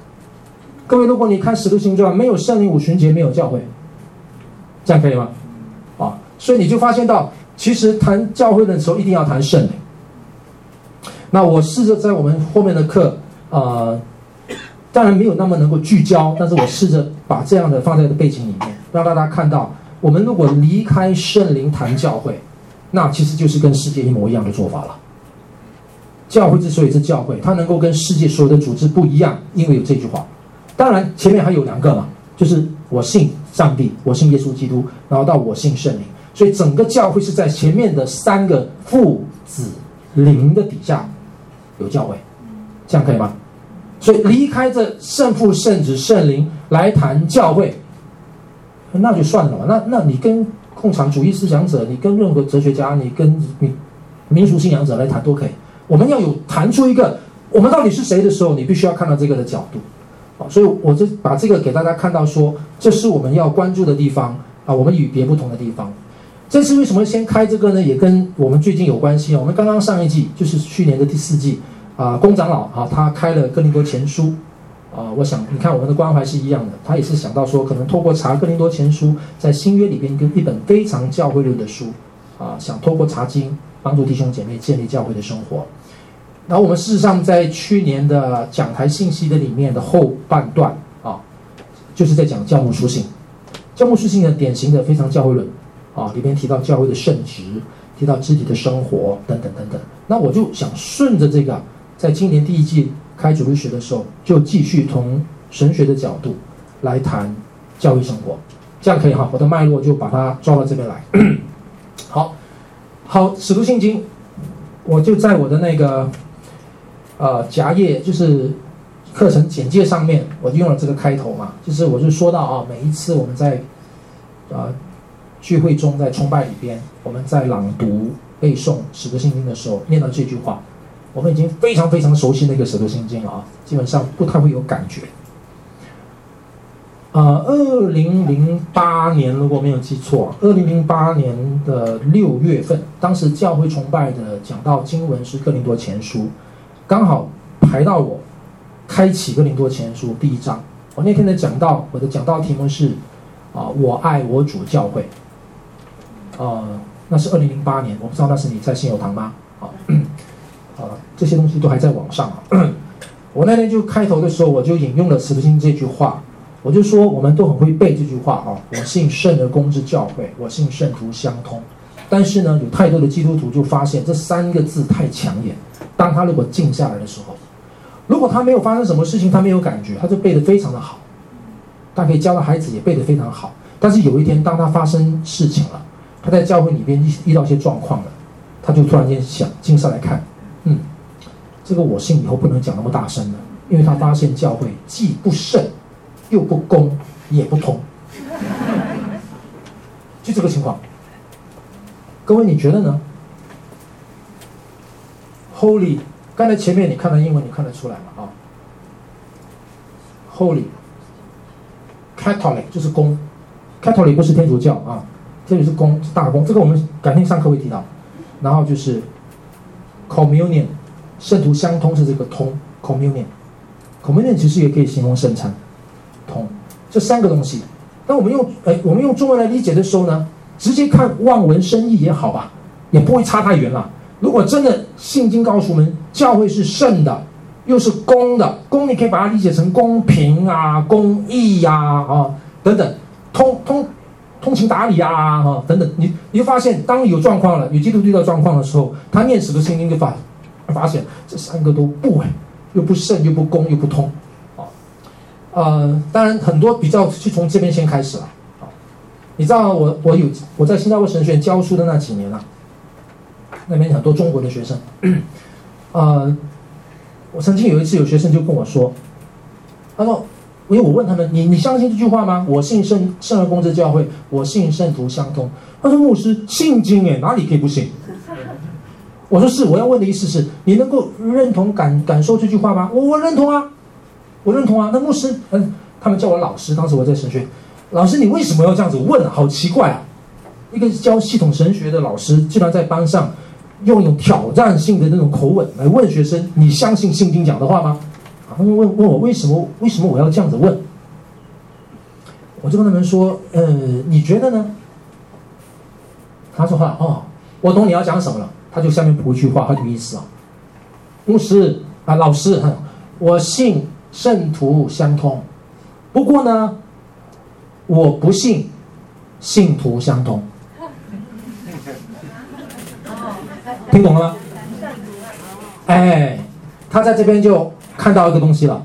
各位，如果你看使徒行传，没有圣灵五旬节，没有教会，这样可以吗？啊，所以你就发现到，其实谈教会的时候，一定要谈圣灵。那我试着在我们后面的课，啊、呃，当然没有那么能够聚焦，但是我试着把这样的放在的背景里面。让大家看到，我们如果离开圣灵谈教会，那其实就是跟世界一模一样的做法了。教会之所以是教会，它能够跟世界所有的组织不一样，因为有这句话。当然前面还有两个嘛，就是我信上帝，我信耶稣基督，然后到我信圣灵。所以整个教会是在前面的三个父子灵的底下有教会，这样可以吗？所以离开这圣父、圣子、圣灵来谈教会。那就算了嘛。那那你跟共产主义思想者，你跟任何哲学家，你跟民民族信仰者来谈都可以。我们要有谈出一个我们到底是谁的时候，你必须要看到这个的角度。啊，所以我就把这个给大家看到说，这是我们要关注的地方啊，我们与别不同的地方。这次为什么先开这个呢？也跟我们最近有关系啊。我们刚刚上一季就是去年的第四季啊，龚长老啊，他开了哥林多前书。啊、我想你看我们的关怀是一样的，他也是想到说，可能透过查克林多前书，在新约里边跟一本非常教会论的书，啊、想透过查经帮助弟兄姐妹建立教会的生活。然后我们事实上在去年的讲台信息的里面的后半段啊，就是在讲教牧书信。教牧书信的典型的非常教会论啊，里边提到教会的圣职，提到肢体的生活等等等等。那我就想顺着这个，在今年第一季开主日学的时候，就继续从神学的角度来谈教育生活，这样可以哈。我的脉络就把它抓到这边来。好，好，使徒信经，我就在我的那个。呃，夹页就是课程简介上面，我就用了这个开头嘛，就是我就说到啊，每一次我们在呃聚会中，在崇拜里边，我们在朗读背诵使徒信经的时候，念到这句话，我们已经非常非常熟悉那个使徒信经了啊，基本上不太会有感觉。呃，二零零八年如果没有记错，二零零八年的六月份，当时教会崇拜的讲到经文是哥林多前书。刚好排到我开启哥林多前书第一章。我那天的讲道，我的讲道题目是啊，我爱我主教会。啊，那是二零零八年，我不知道那是你在信友堂吗？这些东西都还在网上啊。我那天就开头的时候，我就引用了《使徒信经》这句话，我就说我们都很会背这句话啊。我信圣而公之教会，我信圣徒相通。但是呢，有太多的基督徒就发现这三个字太抢眼。当他如果静下来的时候，如果他没有发生什么事情，他没有感觉，他就背得非常的好，他可以教的孩子也背得非常好。但是有一天，当他发生事情了，他在教会里边遇遇到一些状况了，他就突然间想静下来看，这个我信以后不能讲那么大声了，因为他发现教会既不圣，又不公，也不通，就这个情况。各位，你觉得呢？Holy，刚才前面你看的英文，你看得出来吗？啊，Holy，Catholic 就是公，Catholic 不是天主教啊，天主是公是大公，这个我们改天上课会提到。然后就是 Communion，圣徒相通是这个通 Communion，Communion 其实也可以形容圣餐，通。这三个东西。那我们用哎，我们用中文来理解的时候呢，直接看望文生义也好吧，也不会差太远了。如果真的圣经告诉我们，教会是圣的，又是公的，公你可以把它理解成公平啊、公义呀、啊、等等，通通通情达理呀啊等等，你你就发现，当有状况了，有基督遇到状况的时候，他念使徒信经就发发现这三个都不哎，又不圣又不公又不通啊，呃，当然很多比较是从这边先开始了啊，你知道我我有我在新加坡神学院教书的那几年啊。那边很多中国的学生，呃，我曾经有一次有学生就跟我说，他说，因为我问他们，你你相信这句话吗？我信圣圣而公之教会，我信圣徒相通。他说牧师信经诶，哪里可以不信？我说是，我要问的意思是你能够认同感感受这句话吗？我我认同啊，我认同啊。那牧师，嗯，他们叫我老师，当时我在神学，老师你为什么要这样子问？好奇怪啊，一个教系统神学的老师，竟然在班上。用一种挑战性的那种口吻来问学生：“你相信圣经讲的话吗？”啊，他们问问我为什么？为什么我要这样子问？我就跟他们说：“呃，你觉得呢？”他说：“话哦，我懂你要讲什么了。”他就下面补一句话，很有意思啊。牧师啊，老师，我信圣徒相通，不过呢，我不信信徒相通。听懂了吗？哎，他在这边就看到一个东西了。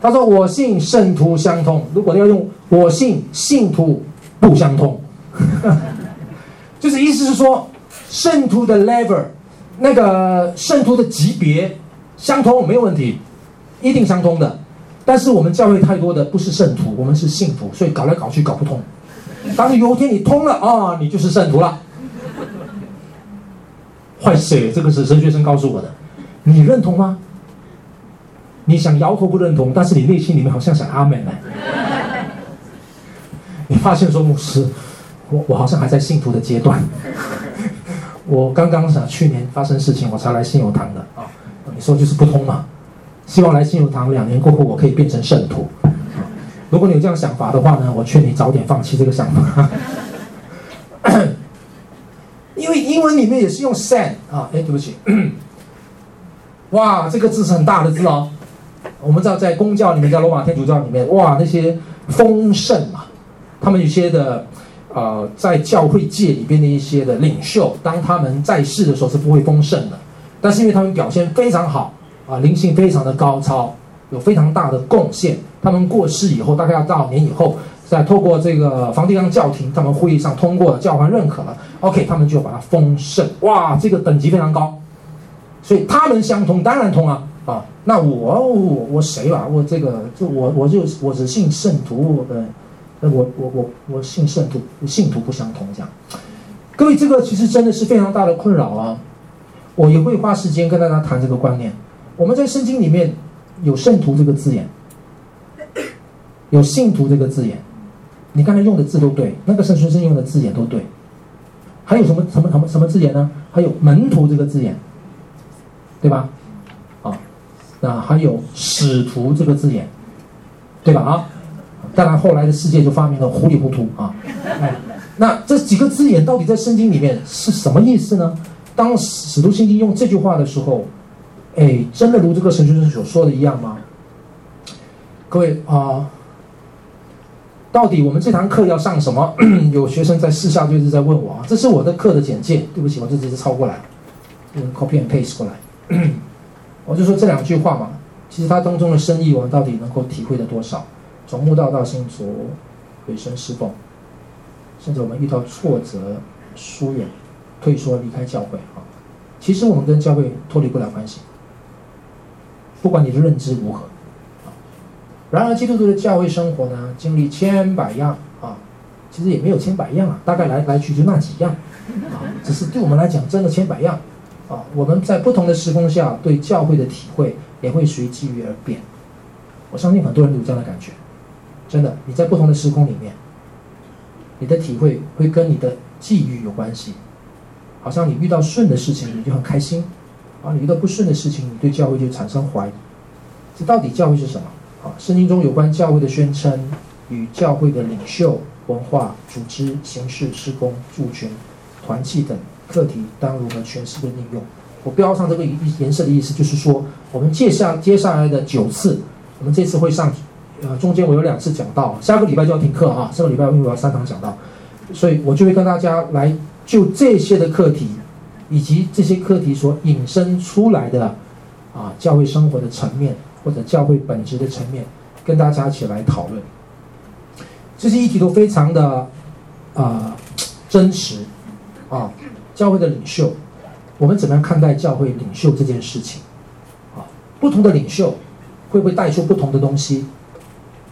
他说：“我信圣徒相通。如果要用‘我信信徒不相通’，就是意思是说，圣徒的 level，那个圣徒的级别相通没有问题，一定相通的。但是我们教会太多的不是圣徒，我们是信徒，所以搞来搞去搞不通。当有一天你通了啊、你就是圣徒了。”坏死，这个是神学生告诉我的，你认同吗？你想摇头不认同，但是你内心里面好像想阿门呢。你发现说牧师，我我好像还在信徒的阶段。我刚刚想去年发生事情，我才来信友堂的啊。你说就是不通嘛？希望来信友堂两年过后，我可以变成圣徒。如果你有这样想法的话呢，我劝你早点放弃这个想法。因为英文里面也是用 san 啊，哎，对不起，哇，这个字是很大的字哦。我们知道在公教里面，在罗马天主教里面，哇，那些丰盛嘛，他们有些的。呃，在教会界里边的一些的领袖，当他们在世的时候是不会丰盛的，但是因为他们表现非常好啊，灵性非常的高超，有非常大的贡献。他们过世以后，大概要多少年以后，再透过这个梵蒂冈教廷，他们会议上通过了，教皇认可了，OK，他们就把它丰盛。哇，这个等级非常高，所以他们相通，当然通啊啊。那我我我谁吧？我这个就我我就我只信圣徒呃。那我我我我信圣徒，信徒不相同，这样。各位，这个其实真的是非常大的困扰啊！我也会花时间跟大家谈这个观念。我们在圣经里面有圣徒这个字眼，有信徒这个字眼，你刚才用的字都对，那个圣经上用的字眼都对。还有什么什么什么什么字眼呢？还有门徒这个字眼，对吧？啊，那还有使徒这个字眼，对吧？啊。当然，后来的世界就发明了糊里糊涂啊！哎，那这几个字眼到底在圣经里面是什么意思呢？当使徒信经用这句话的时候，哎，真的如这个神学生所说的一样吗？各位啊，到底我们这堂课要上什么？有学生在私下就是在问我啊，这是我的课的简介。对不起，我这只是抄过来，用 copy and paste 过来。我就说这两句话嘛，其实它当中的深意，我们到底能够体会的多少？从慕道到信主，委身侍奉，甚至我们遇到挫折、疏远、退缩、离开教会啊，其实我们跟教会脱离不了关系。不管你的认知如何，啊，然而基督徒的教会生活呢，经历千百样啊，其实也没有千百样啊，大概来来去就那几样，啊，只是对我们来讲真的千百样啊。我们在不同的时空下对教会的体会也会随机遇而变。我相信很多人都有这样的感觉。真的，你在不同的时空里面，你的体会会跟你的际遇有关系。好像你遇到顺的事情，你就很开心；啊，你遇到不顺的事情，你对教会就产生怀疑。这到底教会是什么？啊，圣经中有关教会的宣称与教会的领袖、文化、组织、形式、施工、族群、团契等课题，当如何诠释跟应用？我标上这个颜色的意思，就是说，我们接下接下来的九次，我们这次会上。呃，中间我有两次讲到，下个礼拜就要停课啊。这个礼拜因为我要三堂讲到，所以我就会跟大家来就这些的课题，以及这些课题所引申出来的啊教会生活的层面或者教会本质的层面，跟大家一起来讨论。这些议题都非常的啊、真实啊，教会的领袖，我们怎么样看待教会领袖这件事情？啊，不同的领袖会不会带出不同的东西？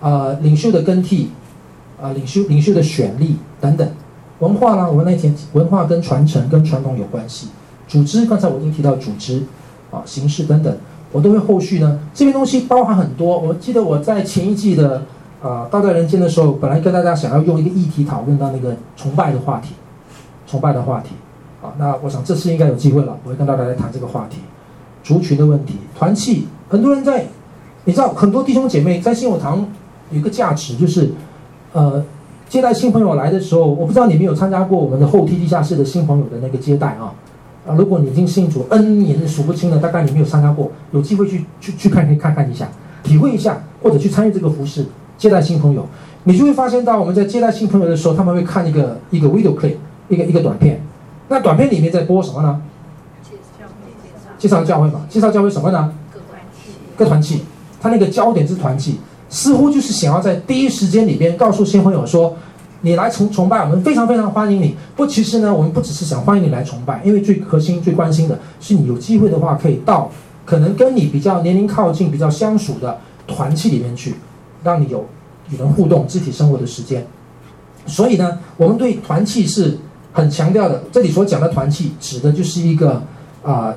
啊、领袖的更替，啊、领袖领袖的选立等等，文化呢？我们那天文化跟传承跟传统有关系。组织，刚才我已经提到组织，啊，形式等等，我都会后续呢。这边东西包含很多。我记得我在前一季的啊《道在人间》的时候，本来跟大家想要用一个议题讨论到那个崇拜的话题，崇拜的话题。啊，那我想这次应该有机会了，我会跟大家来谈这个话题。族群的问题，团契，很多人在，你知道，很多弟兄姐妹在信友堂。有一个价值就是，呃，接待新朋友来的时候，我不知道你们有参加过我们的后梯地下室的新朋友的那个接待啊，啊，如果你已经信主 N 年数不清了，大概你没有参加过，有机会去去去看可以看看一下，体会一下，或者去参与这个服饰接待新朋友，你就会发现到我们在接待新朋友的时候，他们会看一个一个 video clip，一个一个短片，那短片里面在播什么呢？介绍教会嘛，介绍教会什么呢？各团契，各团契，他那个焦点是团契。似乎就是想要在第一时间里边告诉新朋友说：“你来崇崇拜，我们非常非常欢迎你。不，其实呢，我们不只是想欢迎你来崇拜，因为最核心、最关心的是你有机会的话，可以到可能跟你比较年龄靠近、比较相熟的团契里面去，让你有与人互动、肢体生活的时间。所以呢，我们对团契是很强调的。这里所讲的团契，指的就是一个啊、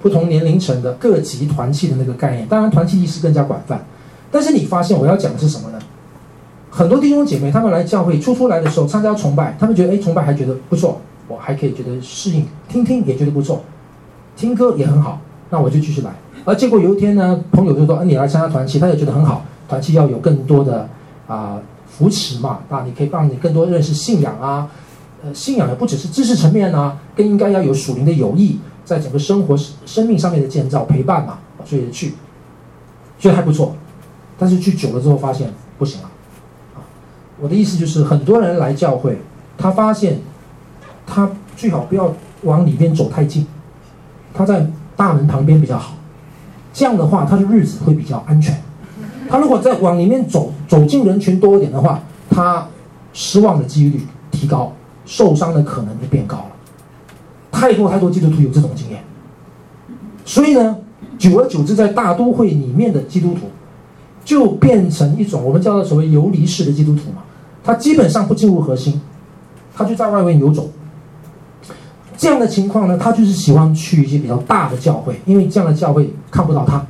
不同年龄层的各级团契的那个概念。当然，团契意识更加广泛。”但是你发现我要讲的是什么呢？很多弟兄姐妹他们来教会初出来的时候参加崇拜，他们觉得哎崇拜还觉得不错，我还可以觉得适应，听听也觉得不错，听歌也很好，那我就继续来。而结果有一天呢，朋友就说：“，你来参加团契，他也觉得很好，团契要有更多的啊、扶持嘛，啊，你可以帮你更多认识信仰啊，呃，信仰也不只是知识层面啊，更应该要有属灵的友谊，在整个生活生命上面的建造陪伴嘛，所以去，觉得还不错，但是去久了之后发现不行了，啊，我的意思就是很多人来教会，他发现他最好不要往里边走太近，他在大门旁边比较好，这样的话他的日子会比较安全。他如果再往里面走，走进人群多一点的话，他失望的几率提高，受伤的可能就变高了。太多太多基督徒有这种经验，所以呢，久而久之，在大都会里面的基督徒就变成一种我们叫做所谓游离式的基督徒嘛，他基本上不进入核心，他就在外面游走。这样的情况呢，他就是喜欢去一些比较大的教会，因为这样的教会看不到他，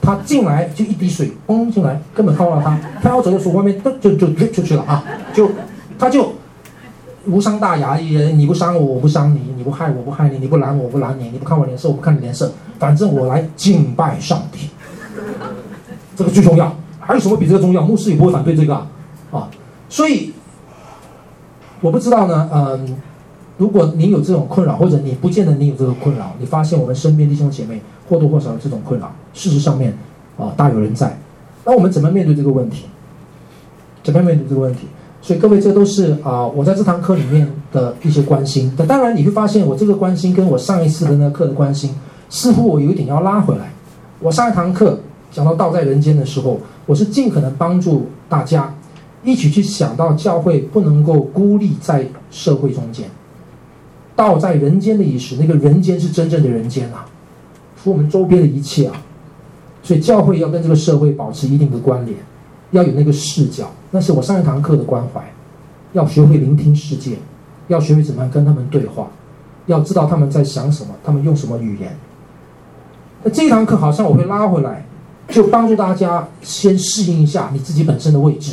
他进来就一滴水崩进来，根本看不到他，他要走的时候外面就就就出去了啊，就他就。无伤大雅，也你不伤我，我不伤你；你不害我，我不害你；你不拦我，我不拦你；你不看我脸色，我不看你脸色。反正我来敬拜上帝，这个最重要。还有什么比这个重要？牧师也不会反对这个啊。所以我不知道呢。嗯，如果你有这种困扰，或者你不见得你有这个困扰，你发现我们身边弟兄姐妹或多或少有这种困扰，事实上面啊大有人在。那我们怎么面对这个问题？怎么面对这个问题？所以各位，这都是啊，我在这堂课里面的一些关心。但当然，你会发现我这个关心跟我上一次的那课的关心，似乎我有一点要拉回来。我上一堂课讲到道在人间的时候，我是尽可能帮助大家一起去想到教会不能够孤立在社会中间。道在人间的意思，那个人间是真正的人间啊，是我们周边的一切啊。所以教会要跟这个社会保持一定的关联。要有那个视角，那是我上一堂课的关怀。要学会聆听世界，要学会怎么样跟他们对话，要知道他们在想什么，他们用什么语言。那这一堂课好像我会拉回来，就帮助大家先适应一下你自己本身的位置。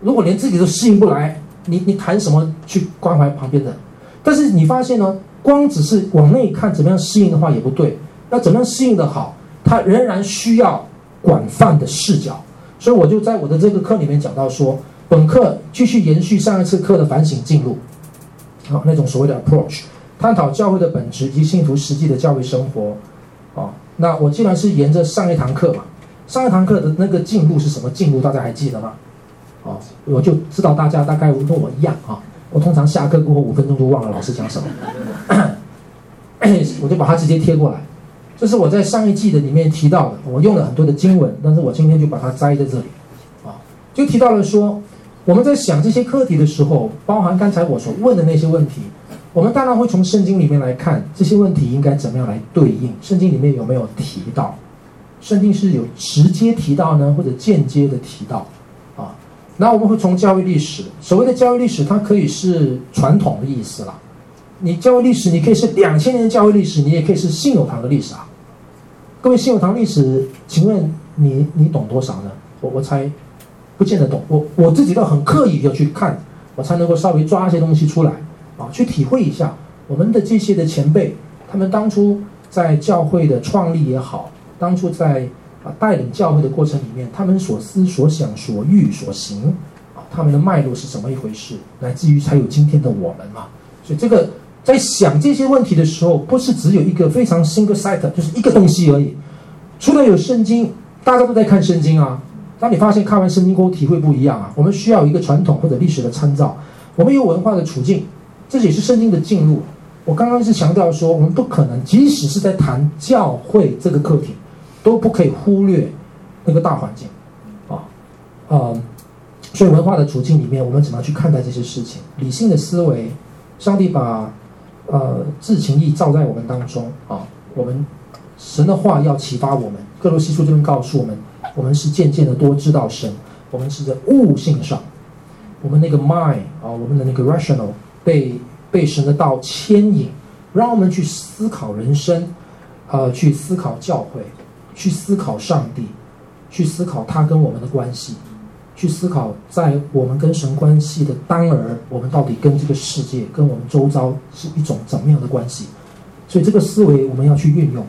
如果连自己都适应不来，你你谈什么去关怀旁边的？但是你发现呢，光只是往内看怎么样适应的话也不对，要怎么样适应的好，它仍然需要广泛的视角。所以我就在我的这个课里面讲到说，本课继续延续上一次课的反省进入，啊，那种所谓的 approach，探讨教会的本质及信徒实际的教会生活，那我既然是沿着上一堂课嘛，上一堂课的那个进入是什么进入？大家还记得吗？啊，我就知道大家大概跟我一样啊，我通常下课过后五分钟都忘了老师讲什么，我就把它直接贴过来。这是我在上一季的里面提到的，我用了很多的经文，但是我今天就把它摘在这里，啊，就提到了说，我们在想这些课题的时候，包含刚才我所问的那些问题，我们当然会从圣经里面来看这些问题应该怎么样来对应，圣经里面有没有提到？圣经是有直接提到呢，或者间接的提到？啊，那我们会从教育历史，所谓的教育历史，它可以是传统的意思了。你教会历史，你可以是两千年的教会历史，你也可以是信友堂的历史啊。各位信友堂历史，请问你你懂多少呢？我我猜不见得懂。我我自己都很刻意要去看，我才能够稍微抓一些东西出来啊，去体会一下我们的这些的前辈，他们当初在教会的创立也好，当初在啊带领教会的过程里面，他们所思所想所欲所行啊，他们的脉络是怎么一回事，乃至于才有今天的我们嘛。所以这个。在想这些问题的时候，不是只有一个非常 single site，就是一个东西而已。除了有圣经，大家都在看圣经啊。当你发现看完圣经过后体会不一样啊，我们需要一个传统或者历史的参照。我们有文化的处境，这也是圣经的进入。我刚刚是强调说，我们不可能，即使是在谈教会这个课题，都不可以忽略那个大环境啊。嗯，所以文化的处境里面，我们怎么去看待这些事情？理性的思维，上帝把。呃，至情意照在我们当中啊！我们神的话要启发我们。歌罗西书这边告诉我们，我们是渐渐的多知道神。我们是在悟性上，我们那个 mind 啊，我们的那个 rational 被被神的道牵引，让我们去思考人生，呃，去思考教会，去思考上帝，去思考他跟我们的关系。去思考，在我们跟神关系的当儿，我们到底跟这个世界、跟我们周遭是一种怎么样的关系？所以这个思维我们要去运用。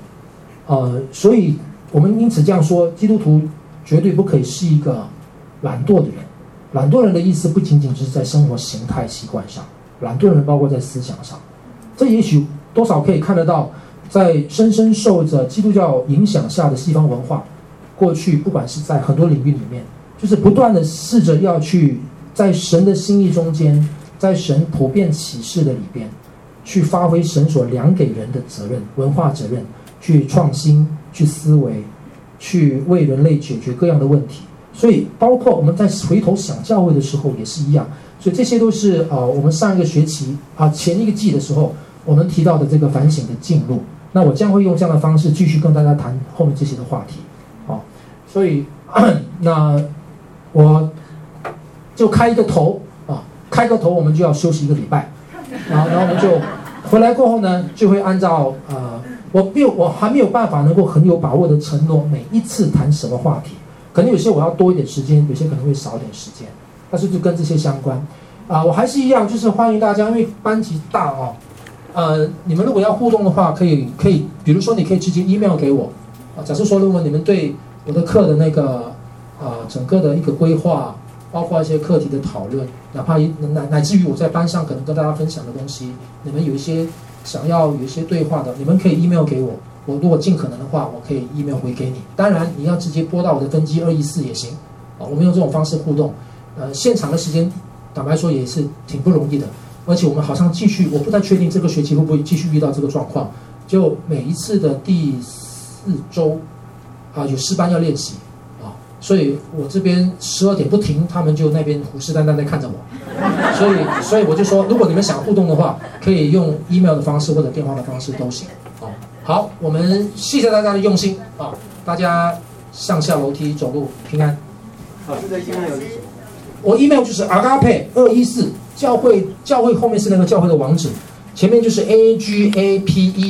呃，所以我们因此这样说，基督徒绝对不可以是一个懒惰的人。懒惰人的意思不仅仅是在生活形态习惯上，懒惰的人包括在思想上。这也许多少可以看得到，在深深受着基督教影响下的西方文化，过去不管是在很多领域里面，就是不断的试着要去在神的心意中间，在神普遍启示的里边，去发挥神所量给人的责任、文化责任，去创新、去思维、去为人类解决各样的问题。所以，包括我们在回头想教会的时候也是一样。所以这些都是呃，我们上一个学期啊前一个季的时候，我们提到的这个反省的进路。那我将会用这样的方式继续跟大家谈后面这些的话题。好，所以那我就开一个头啊，开个头，我们就要休息一个礼拜。然后，然后我们就回来过后呢，就会按照呃，我没有，我还没有办法能够很有把握的承诺每一次谈什么话题。可能有些我要多一点时间，有些可能会少一点时间，它是就跟这些相关，啊，我还是一样，就是欢迎大家，因为班级大哦，呃，你们如果要互动的话，可以可以，比如说你可以直接 email 给我，啊，假设说如果你们对我的课的那个啊整个的一个规划，包括一些课题的讨论，哪怕乃乃至于我在班上可能跟大家分享的东西，你们有一些想要有一些对话的，你们可以 email 给我。我如果尽可能的话，我可以 email 回给你。当然，你要直接拨到我的分机二一四也行，啊，我们用这种方式互动。呃，现场的时间，坦白说也是挺不容易的。而且我们好像继续，我不太确定这个学期会不会继续遇到这个状况。就每一次的第四周，啊，有诗班要练习，啊，所以我这边十二点不停，他们就那边虎视眈眈在看着我。所以，所以我就说，如果你们想互动的话，可以用 email 的方式或者电话的方式都行。啊好，我们谢谢大家的用心啊！大家上下楼梯走路平安。老师的 email 是什么？我 email 就是 agape 二一四教会，教会后面是那个教会的网址，前面就是 A G A P E。